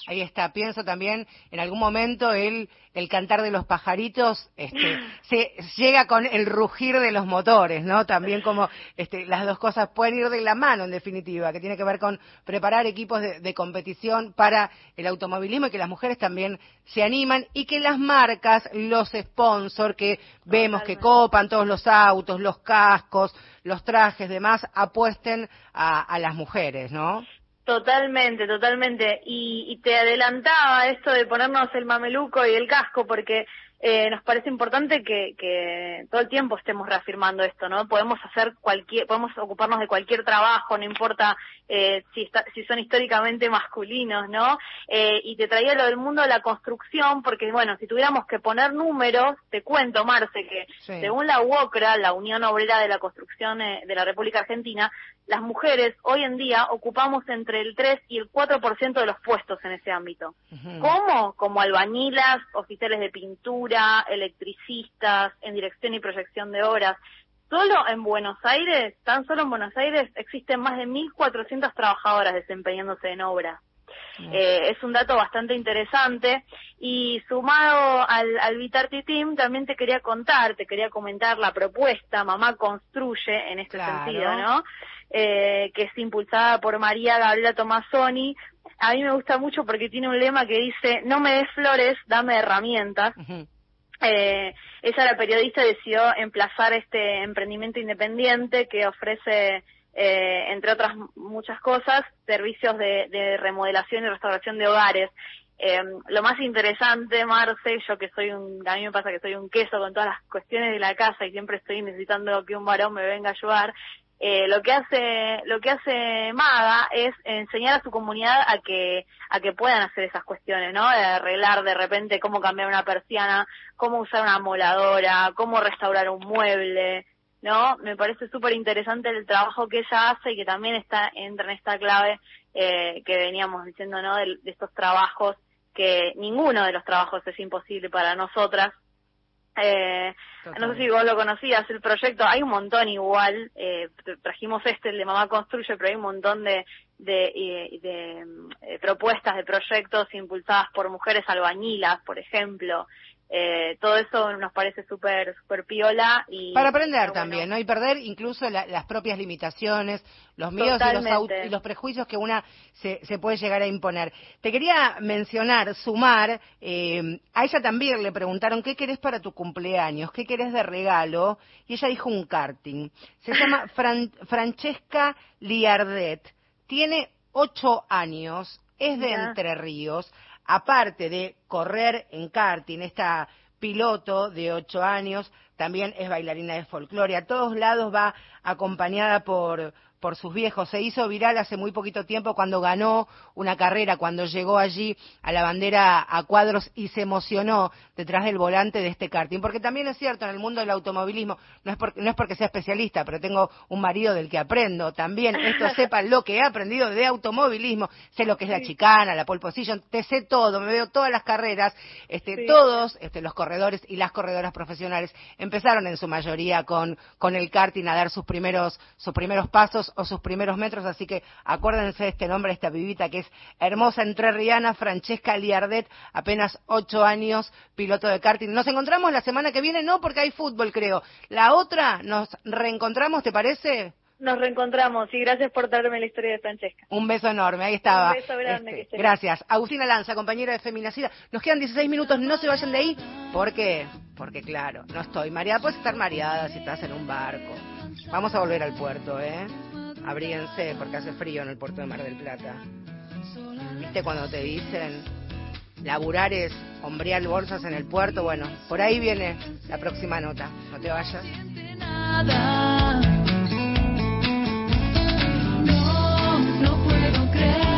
S2: Ahí está, pienso también en algún momento el, el cantar de los pajaritos este, se llega con el rugir de los motores, ¿no? También como este, las dos cosas pueden ir de la mano en definitiva, que tiene que ver con preparar equipos de, de competición para el automovilismo y que las mujeres también se animan y que las marcas, los sponsors que vemos que copan todos los autos, los cascos, los trajes, demás, apuesten a, a las mujeres, ¿no?
S16: Totalmente, totalmente. Y, y te adelantaba esto de ponernos el mameluco y el casco porque eh, nos parece importante que, que todo el tiempo estemos reafirmando esto, ¿no? Podemos hacer cualquier, podemos ocuparnos de cualquier trabajo, no importa eh, si, está, si son históricamente masculinos, ¿no? Eh, y te traía lo del mundo de la construcción, porque bueno, si tuviéramos que poner números, te cuento, Marce, que
S18: Sí.
S16: según la UOCRA, la Unión Obrera de la Construcción eh, de la República Argentina, las mujeres hoy en día ocupamos entre el 3 y el 4% de los puestos en ese ámbito. ¿Cómo? Como albañilas, oficiales de pintura, electricistas, en dirección y proyección de obras. Solo en Buenos Aires, tan solo en Buenos Aires, existen más de 1.400 trabajadoras desempeñándose en obras. Eh, es un dato bastante interesante y sumado al, al Vitarti Team también te quería contar, te quería comentar la propuesta Mamá Construye en este
S2: Claro.
S16: sentido, ¿no? Eh, que es impulsada por María Gabriela Tomasoni. A mí me gusta mucho porque tiene un lema que dice, no me des flores, dame herramientas. Eh, ella, la periodista, decidió emplazar este emprendimiento independiente que ofrece, eh, entre otras muchas cosas, servicios de, de remodelación y restauración de hogares. Eh, lo más interesante, Marce, yo que soy un, a mí me pasa que soy un queso con todas las cuestiones de la casa y siempre estoy necesitando que un varón me venga a ayudar. Eh, lo que hace lo que hace Maga es enseñar a su comunidad a que a que puedan hacer esas cuestiones no de arreglar de repente cómo cambiar una persiana cómo usar una moladora cómo restaurar un mueble no me parece súper interesante el trabajo que ella hace y que también está entra en esta clave eh, que veníamos diciendo no de, de estos trabajos que ninguno de los trabajos es imposible para nosotras eh, no sé si vos lo conocías, el proyecto, hay un montón igual, eh, tra- trajimos este, el de Mamá Construye, pero hay un montón de, de, y- de, mm, eh, propuestas de proyectos impulsadas por mujeres albañilas, por ejemplo. Eh, todo eso nos parece súper súper piola y
S2: Para aprender también, ¿no? Y perder incluso la- las propias limitaciones, los miedos y los, y los prejuicios que una se, se puede llegar a imponer. Te quería mencionar, sumar, eh, a ella también le preguntaron qué querés para tu cumpleaños, qué querés de regalo, y ella dijo un karting. Se llama Fran- Francesca Liardet, tiene ocho años, es de. Entre Ríos, aparte de correr en karting, esta piloto de ocho años, también es bailarina de folclore. A todos lados va acompañada por, por sus viejos. Se hizo viral hace muy poquito tiempo cuando ganó una carrera, cuando llegó allí a la bandera a cuadros y se emocionó detrás del volante de este karting. Porque también es cierto, en el mundo del automovilismo, no es, porque, no es porque sea especialista, pero tengo un marido del que aprendo también. Esto sepa lo que he aprendido de automovilismo. Sé lo que es la chicana, la pole position, te sé todo, me veo todas las carreras. Este,
S16: Sí.
S2: Todos este, los corredores y las corredoras profesionales empezaron en su mayoría con, con el karting a dar sus primeros, sus primeros pasos o sus primeros metros, así que acuérdense de este nombre, esta pibita que es hermosa entrerriana, Francesca Liardet, apenas ocho años, piloto de karting. Nos encontramos la semana que viene, no porque hay fútbol, creo. La otra, nos reencontramos, ¿te parece?
S16: Nos reencontramos y gracias por darme la historia de Francesca.
S2: Un beso enorme, ahí estaba.
S16: Un beso grande,
S2: Este,
S16: que
S2: gracias. Agustina Lanza, compañera de Feminacida. Nos quedan 16 minutos, no se vayan de ahí. ¿Por qué? Porque claro, no estoy mareada. Puedes estar mareada si estás en un barco. Vamos a volver al puerto, ¿eh? Abríguense porque hace frío en el puerto de Mar del Plata. ¿Viste cuando te dicen laburar es hombrear bolsas en el puerto? Bueno, por ahí viene la próxima nota. No te vayas.
S1: No, no puedo creer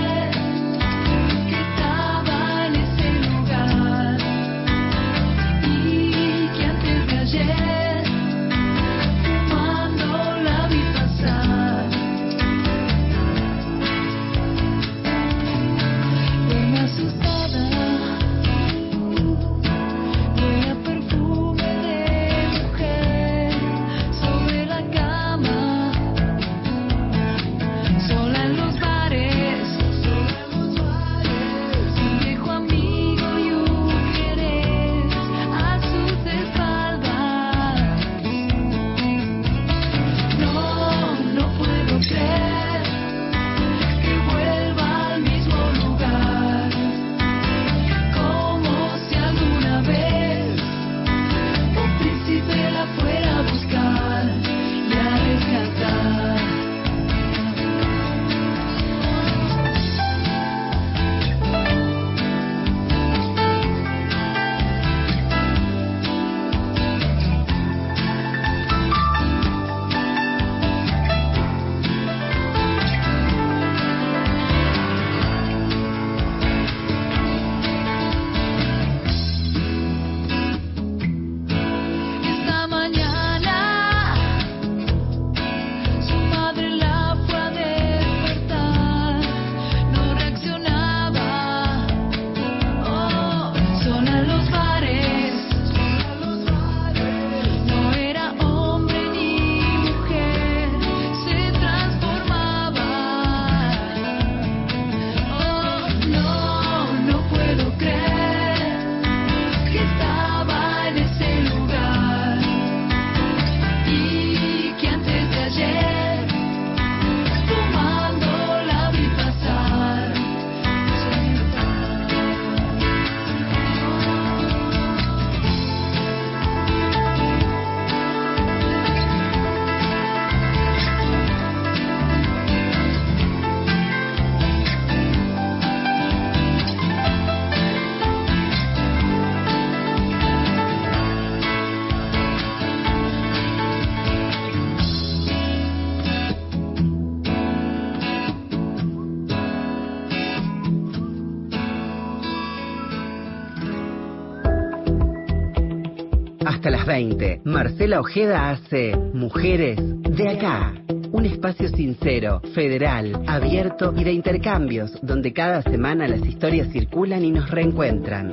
S10: Marcela Ojeda hace Mujeres de acá. Un espacio sincero, federal, abierto y de intercambios, donde cada semana las historias circulan y nos reencuentran.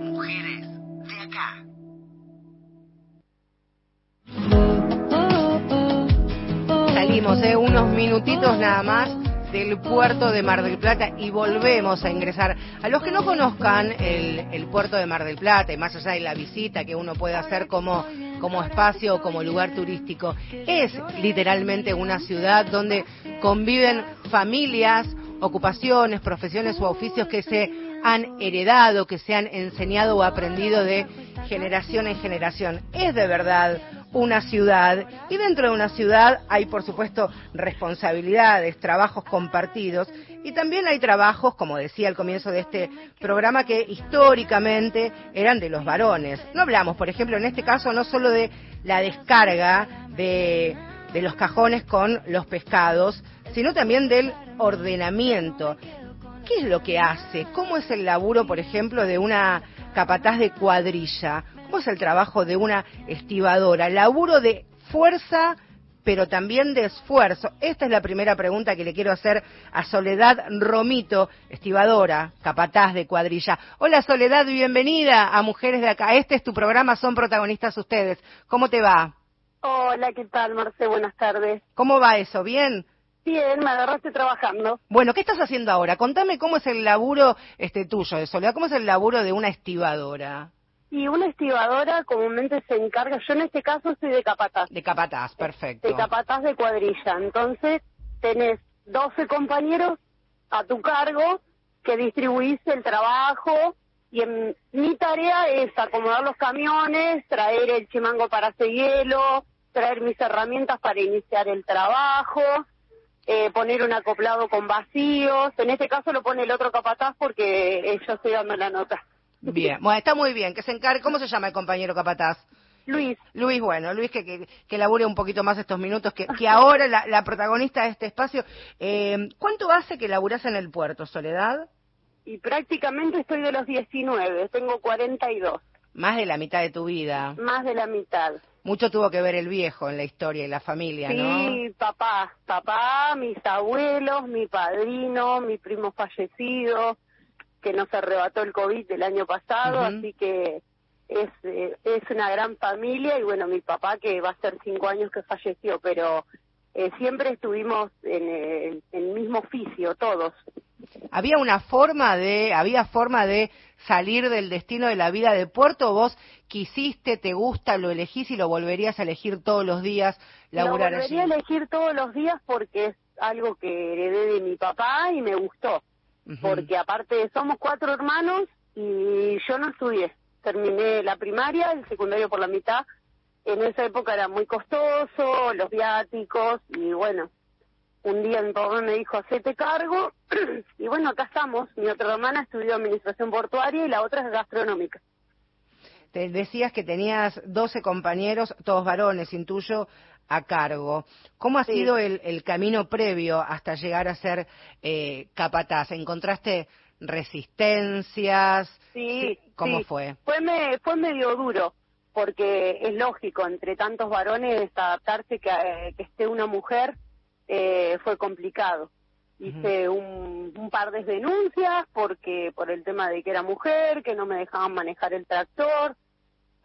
S10: Mujeres de acá.
S2: Salimos, ¿eh? unos minutitos nada más del puerto de Mar del Plata y volvemos a ingresar. A los que no conozcan el, puerto de Mar del Plata y más allá de la visita que uno puede hacer como, como espacio o como lugar turístico, es literalmente una ciudad donde conviven familias, ocupaciones, profesiones o oficios que se han heredado, que se han enseñado o aprendido de generación en generación. Es de verdad una ciudad y dentro de una ciudad hay por supuesto responsabilidades, trabajos compartidos Y también hay trabajos, como decía al comienzo de este programa, que históricamente eran de los varones. No hablamos, por ejemplo, en este caso, no solo de la descarga de, de los cajones con los pescados, sino también del ordenamiento. ¿Qué es lo que hace? ¿Cómo es el laburo, por ejemplo, de una capataz de cuadrilla? ¿Cómo es el trabajo de una estibadora? Laburo de fuerza, pero también de esfuerzo. Esta es la primera pregunta que le quiero hacer a Soledad Romito, estibadora, capataz de cuadrilla. Hola Soledad, bienvenida a Mujeres de Acá. Este es tu programa, son protagonistas ustedes. ¿Cómo te va?
S18: Hola, ¿qué tal, Marce? Buenas tardes.
S2: ¿Cómo va eso? ¿Bien?
S18: Bien, me agarraste trabajando.
S2: Bueno, ¿qué estás haciendo ahora? Contame cómo es el laburo este tuyo de Soledad, cómo es el laburo de una estibadora.
S18: Y una estibadora comúnmente se encarga, yo en este caso soy de capataz,
S2: De capataz, perfecto.
S18: de capataz de cuadrilla. Entonces tenés 12 compañeros a tu cargo que distribuís el trabajo y en, mi tarea es acomodar los camiones, traer el chimango para hacer hielo, traer mis herramientas para iniciar el trabajo, eh, poner un acoplado con vacíos. En este caso lo pone el otro capataz porque eh, yo estoy dando la nota.
S2: Bien, bueno, está muy bien. Que se encargue, ¿cómo se llama el compañero capataz?
S18: Luis.
S2: Luis, bueno, Luis que, que, que labure un poquito más estos minutos, que, que ahora la, la protagonista de este espacio. Eh, ¿Cuánto hace que laburás en el puerto, Soledad?
S18: Y prácticamente estoy de los 19, tengo 42,
S2: Más de la mitad de tu vida.
S18: más de la mitad.
S2: Mucho tuvo que ver el viejo en la historia y la familia, ¿no?
S18: Sí, papá, papá, mis abuelos, mi padrino, mi primo fallecido, que nos arrebató el COVID del año pasado, así que es, eh, es una gran familia y bueno, mi papá que va a ser cinco años que falleció, pero eh, siempre estuvimos en el, en el mismo oficio, todos.
S2: ¿Había una forma de, había forma de salir del destino de la vida de puerto? ¿O ¿Vos quisiste, te gusta, lo elegís y lo volverías a elegir todos los días, laburar
S18: Lo
S2: allí?
S18: volvería a elegir todos los días porque es algo que heredé de mi papá y me gustó. Porque aparte somos cuatro hermanos y yo no estudié. Terminé la primaria, el secundario por la mitad. En esa época era muy costoso, los viáticos y bueno, un día mi papá me dijo, hacete cargo y bueno, acá estamos. Mi otra hermana estudió administración portuaria y la otra es gastronómica.
S2: Te decías que tenías 12 compañeros, todos varones, intuyo, a cargo. ¿Cómo ha sido el, el camino previo hasta llegar a ser eh, capataz? ¿Encontraste resistencias?
S18: Sí,
S2: ¿Cómo
S18: sí.
S2: fue?
S18: Fue, me- fue medio duro, porque es lógico, entre tantos varones, adaptarse que, eh, que esté una mujer eh, fue complicado. Hice un, un par de denuncias porque por el tema de que era mujer, que no me dejaban manejar el tractor,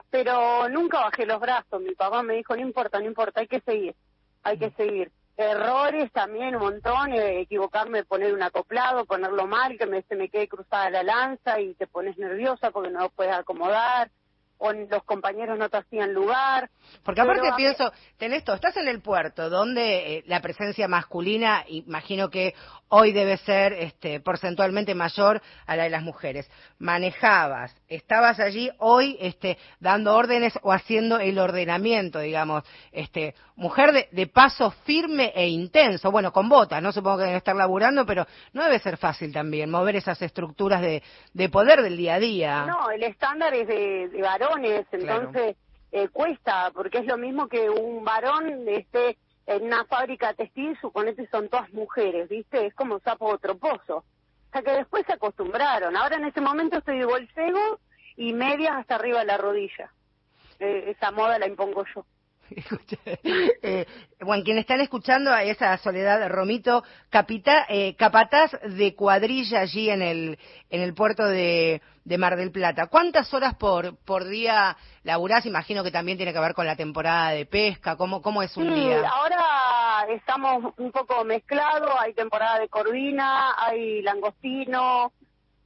S18: pero nunca bajé los brazos. Mi papá me dijo, no importa, no importa, hay que seguir, hay que seguir. Errores también un montón, eh, equivocarme, poner un acoplado, ponerlo mal, que me, se me quede cruzada la lanza y te pones nerviosa porque no lo puedes acomodar, o los compañeros no te hacían lugar.
S2: Porque aparte
S18: Pero
S2: pienso, tenés todo, estás en el puerto, donde eh, la presencia masculina, imagino que hoy debe ser este, porcentualmente mayor a la de las mujeres. Manejabas, estabas allí hoy este, dando órdenes o haciendo el ordenamiento, digamos. Este, mujer de, de paso firme e intenso, bueno, con botas, no supongo que deben estar laburando, pero no debe ser fácil también mover esas estructuras de, de poder del día a día.
S18: No, el estándar es de, de varones, entonces eh, cuesta, porque es lo mismo que un varón esté en una fábrica textil, suponete son todas mujeres, ¿viste? Es como sapo troposo. O sea que después se acostumbraron. Ahora en este momento estoy de bolsego y medias hasta arriba de la rodilla. Eh, esa moda la impongo yo.
S2: Eh, bueno, quienes están escuchando a esa Soledad Romito, capita, eh, capataz de cuadrilla allí en el, en el puerto de, de Mar del Plata. ¿Cuántas horas por, por día laburás? Imagino que también tiene que ver con la temporada de pesca. ¿Cómo, cómo es un
S18: Sí,
S2: día?
S18: ahora estamos un poco mezclados, hay temporada de corvina, hay langostino,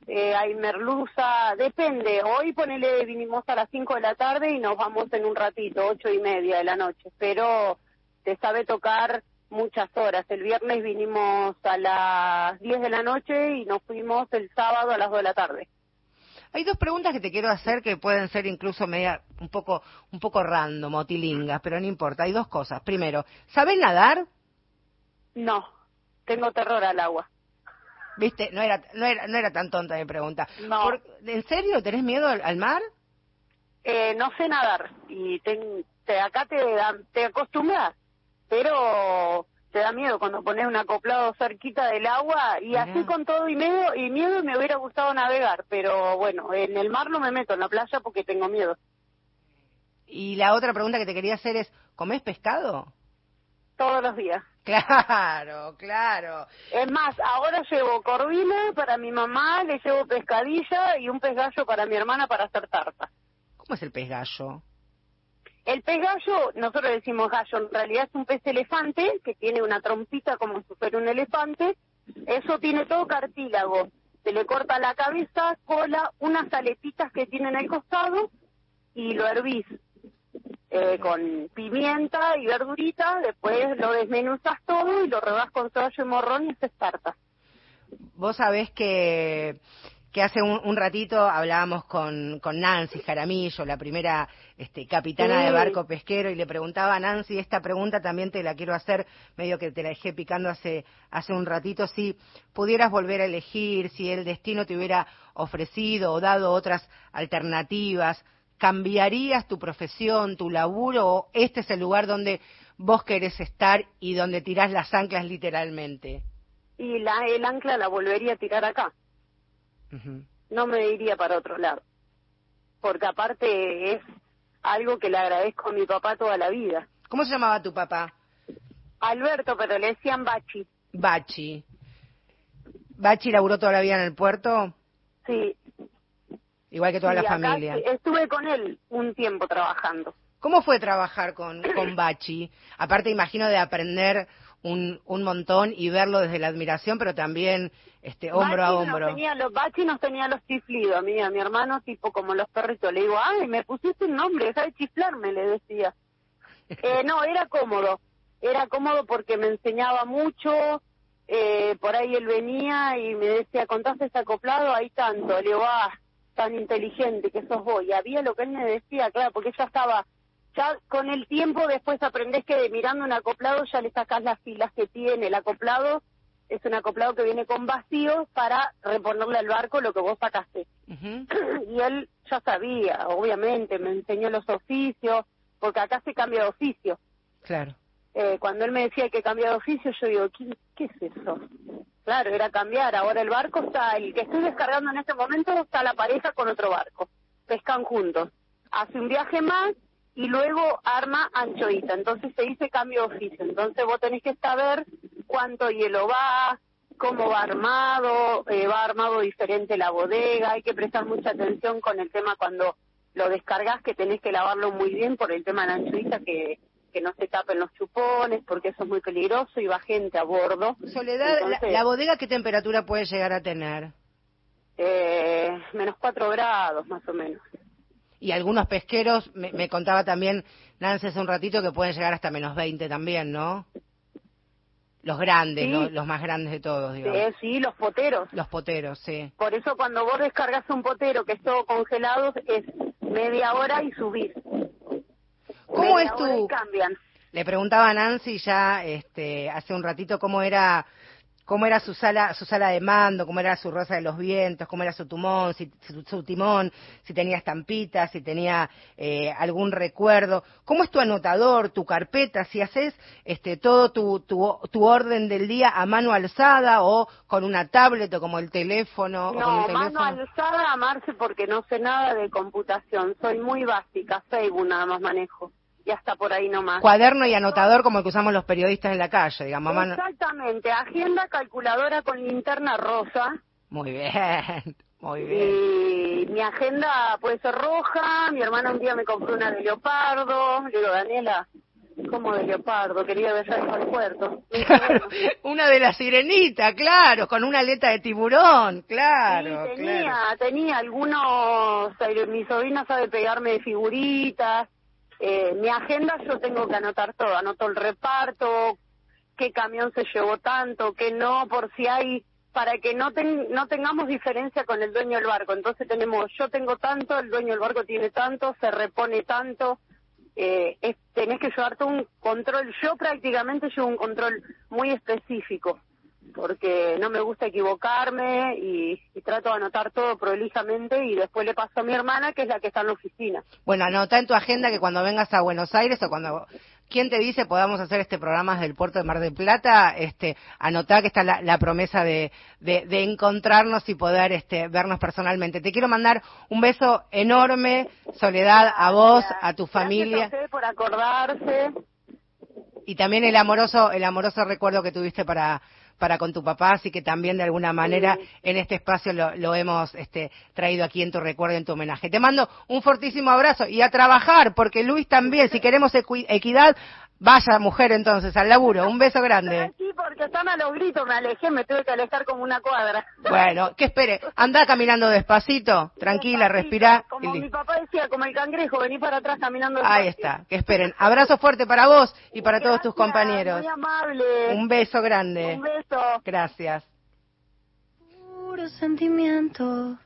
S18: eh, hay merluza, depende. Hoy ponele, vinimos a las 5 de la tarde y nos vamos en un ratito, ocho y media de la noche, pero te sabe tocar muchas horas. El viernes vinimos a las 10 de la noche y nos fuimos el sábado a las 2 de la tarde.
S2: Hay dos preguntas que te quiero hacer que pueden ser incluso media, un poco, un poco random o tilingas, pero no importa. Hay dos cosas. Primero, ¿sabés nadar?
S18: No, tengo terror al agua.
S2: Viste, no era, no era, no era tan tonta mi pregunta.
S18: No.
S2: Por- ¿En serio tenés miedo al, al mar?
S18: Eh, no sé nadar y te, acá te, te acostumbras, pero te da miedo cuando pones un acoplado cerquita del agua y así con todo y miedo, y miedo me hubiera gustado navegar, pero bueno, en el mar no me meto, en la playa porque tengo miedo.
S2: Y la otra pregunta que te quería hacer es, ¿comés pescado?
S18: Todos los días.
S2: Claro, claro.
S18: Es más, ahora llevo corvina para mi mamá, le llevo pescadilla y un pez gallo para mi hermana para hacer tarta.
S2: ¿Cómo es el pez gallo?
S18: El pez gallo, nosotros decimos gallo, en realidad es un pez elefante que tiene una trompita como si fuera un elefante. Eso tiene todo cartílago. Se le corta la cabeza, cola, unas aletitas que tienen al costado y lo hervís eh, con pimienta y verdurita. Después lo desmenuzas todo y lo rebás con cebollo y morrón y haces tarta.
S2: Vos sabés que, que hace un, un ratito hablábamos con, con Nancy Jaramillo, la primera este, capitana
S18: Sí.
S2: de barco pesquero, y le preguntaba a Nancy, esta pregunta también te la quiero hacer, medio que te la dejé picando hace, hace un ratito, si pudieras volver a elegir, si el destino te hubiera ofrecido o dado otras alternativas, ¿cambiarías tu profesión, tu laburo, o este es el lugar donde vos querés estar y donde tirás las anclas literalmente?
S18: Y la, el ancla la volvería a tirar acá. no me iría para otro lado. Porque aparte es algo que le agradezco a mi papá toda la vida.
S2: ¿Cómo se llamaba tu papá?
S18: Alberto, pero le decían Bachi.
S2: Bachi. ¿Bachi laburó toda la vida en el puerto?
S18: Sí.
S2: Igual que toda
S18: Sí,
S2: la familia.
S18: Estuve con él un tiempo trabajando.
S2: ¿Cómo fue trabajar con, con Bachi? Aparte, imagino de aprender un, un montón y verlo desde la admiración, pero también este hombro a hombro.
S18: Nos tenía los, Bachi nos tenía los chiflidos, a mí, a mi hermano, tipo como los perritos. Le digo, ay, me pusiste un nombre, deja de chiflarme, le decía. Eh, no, era cómodo. Era cómodo porque me enseñaba mucho. Eh, por ahí él venía y me decía, ¿contaste este acoplado? Hay tanto. Le digo, ah, tan inteligente que sos vos. Y había lo que él me decía, claro, porque ya estaba, ya con el tiempo después aprendés que mirando un acoplado ya le sacás las filas que tiene. El acoplado es un acoplado que viene con vacío para reponerle al barco lo que vos sacaste. y él ya sabía, obviamente, me enseñó los oficios, porque acá se cambia de oficio.
S2: Claro.
S18: Eh, cuando él me decía que cambia de oficio, yo digo, ¿qué, ¿qué es eso? Claro, era cambiar. Ahora el barco está, el que estoy descargando en este momento, está la pareja con otro barco. Pescan juntos. Hace un viaje más y luego arma anchoita. Entonces se dice cambio de oficio. Entonces vos tenés que saber cuánto hielo va, cómo va armado, eh, va armado diferente la bodega. Hay que prestar mucha atención con el tema cuando lo descargas, que tenés que lavarlo muy bien por el tema de la anchoita, que, que no se tapen los chupones, porque eso es muy peligroso y va gente a bordo.
S2: Soledad, la-
S18: Entonces,
S2: la, bodega qué temperatura puede llegar a tener?
S18: eh, menos cuatro grados más o menos.
S2: Y algunos pesqueros, me, me contaba también Nancy hace un ratito, que pueden llegar hasta menos 20 también, ¿no? Los grandes,
S18: Sí.
S2: los, los más grandes de todos, digamos.
S18: Eh, sí, los poteros.
S2: Los poteros, sí.
S18: Por eso cuando vos descargas un potero que es todo congelado, es media hora y subís.
S2: ¿Cómo es tu-
S18: cambian.
S2: Le preguntaba a Nancy ya este, hace un ratito cómo era cómo era su sala su sala de mando, cómo era su rosa de los vientos, cómo era su timón, si, su, su timón, si tenía estampitas, si tenía eh, algún recuerdo. ¿Cómo es tu anotador, tu carpeta? Si haces este, todo tu, tu, tu orden del día a mano alzada o con una tablet o como el teléfono. o con
S18: No,
S2: teléfono.
S18: mano alzada, amarse porque no sé nada de computación. Soy muy básica, Facebook nada más manejo. Y hasta por ahí nomás.
S2: Cuaderno y anotador como el que usamos los periodistas en la calle, digamos.
S18: Exactamente, agenda calculadora con linterna rosa.
S2: Muy bien, muy bien.
S18: Y mi agenda puede ser roja, mi hermana un día me compró una de leopardo, le digo, Daniela, ¿cómo de leopardo? Quería ver al puerto.
S2: Una de las sirenitas, claro, con una aleta de tiburón, claro,
S18: Sí, tenía,
S2: claro.
S18: tenía algunos, eh, mi sobrina sabe pegarme de figuritas, eh, mi agenda yo tengo que anotar todo, anoto el reparto, qué camión se llevó tanto, qué no, por si hay, para que no, ten- no tengamos diferencia con el dueño del barco. Entonces tenemos, yo tengo tanto, el dueño del barco tiene tanto, se repone tanto, eh, es- tenés que llevarte un control, yo prácticamente llevo un control muy específico porque no me gusta equivocarme y, y trato de anotar todo prolijamente y después le paso a mi hermana, que es la que está en la oficina.
S2: Bueno, anota en tu agenda que cuando vengas a Buenos Aires o cuando ¿Quién te dice podamos hacer este programa desde el puerto de Mar del Plata? Este, anotá que está la, la promesa de, de, de encontrarnos y poder este, vernos personalmente. Te quiero mandar un beso enorme, Soledad, a vos, a tu familia.
S18: Gracias a usted por acordarse.
S2: y también el amoroso el amoroso recuerdo que tuviste para para con tu papá, así que también de alguna manera en este espacio lo, lo hemos este, traído aquí en tu recuerdo, en tu homenaje. Te mando un fortísimo abrazo y a trabajar, porque Luis también, si queremos equi- equidad, vaya mujer entonces, al laburo. Un beso grande.
S18: Sí, porque están a los gritos, me alejé, me tuve que alejar como una cuadra.
S2: Bueno, que espere, anda caminando despacito, tranquila, respirá. y
S18: Como
S2: listo.
S18: mi papá decía, como el cangrejo, vení para atrás caminando.
S2: Ahí está, que esperen. Abrazo fuerte para vos y para todos tus compañeros.
S18: Muy amable.
S2: Un beso grande.
S18: Un beso.
S2: Gracias.
S1: Puro sentimiento.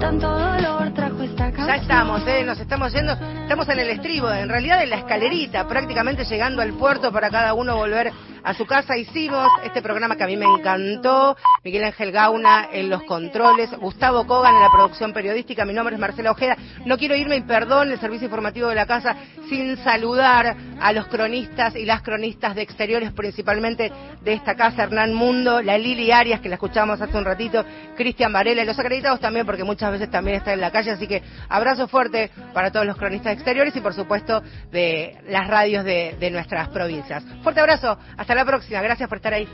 S1: Tanto dolor trajo esta canción.
S2: Ya estamos, ¿eh? nos estamos yendo, estamos en el estribo, en realidad en la escalerita, prácticamente llegando al puerto para cada uno volver a su casa. Hicimos este programa que a mí me encantó, Miguel Ángel Gauna en los controles, Gustavo Kogan en la producción periodística, mi nombre es Marcela Ojeda. No quiero irme, y perdón, el servicio informativo de la casa, sin saludar a los cronistas y las cronistas de exteriores, principalmente de esta casa, Hernán Mundo, la Lili Arias, que la escuchamos hace un ratito, Cristian Varela, y los acreditados también, porque muchas veces también está en la calle, así que abrazo fuerte para todos los cronistas exteriores y por supuesto de las radios de, de nuestras provincias. Fuerte abrazo, hasta la próxima, gracias por estar ahí.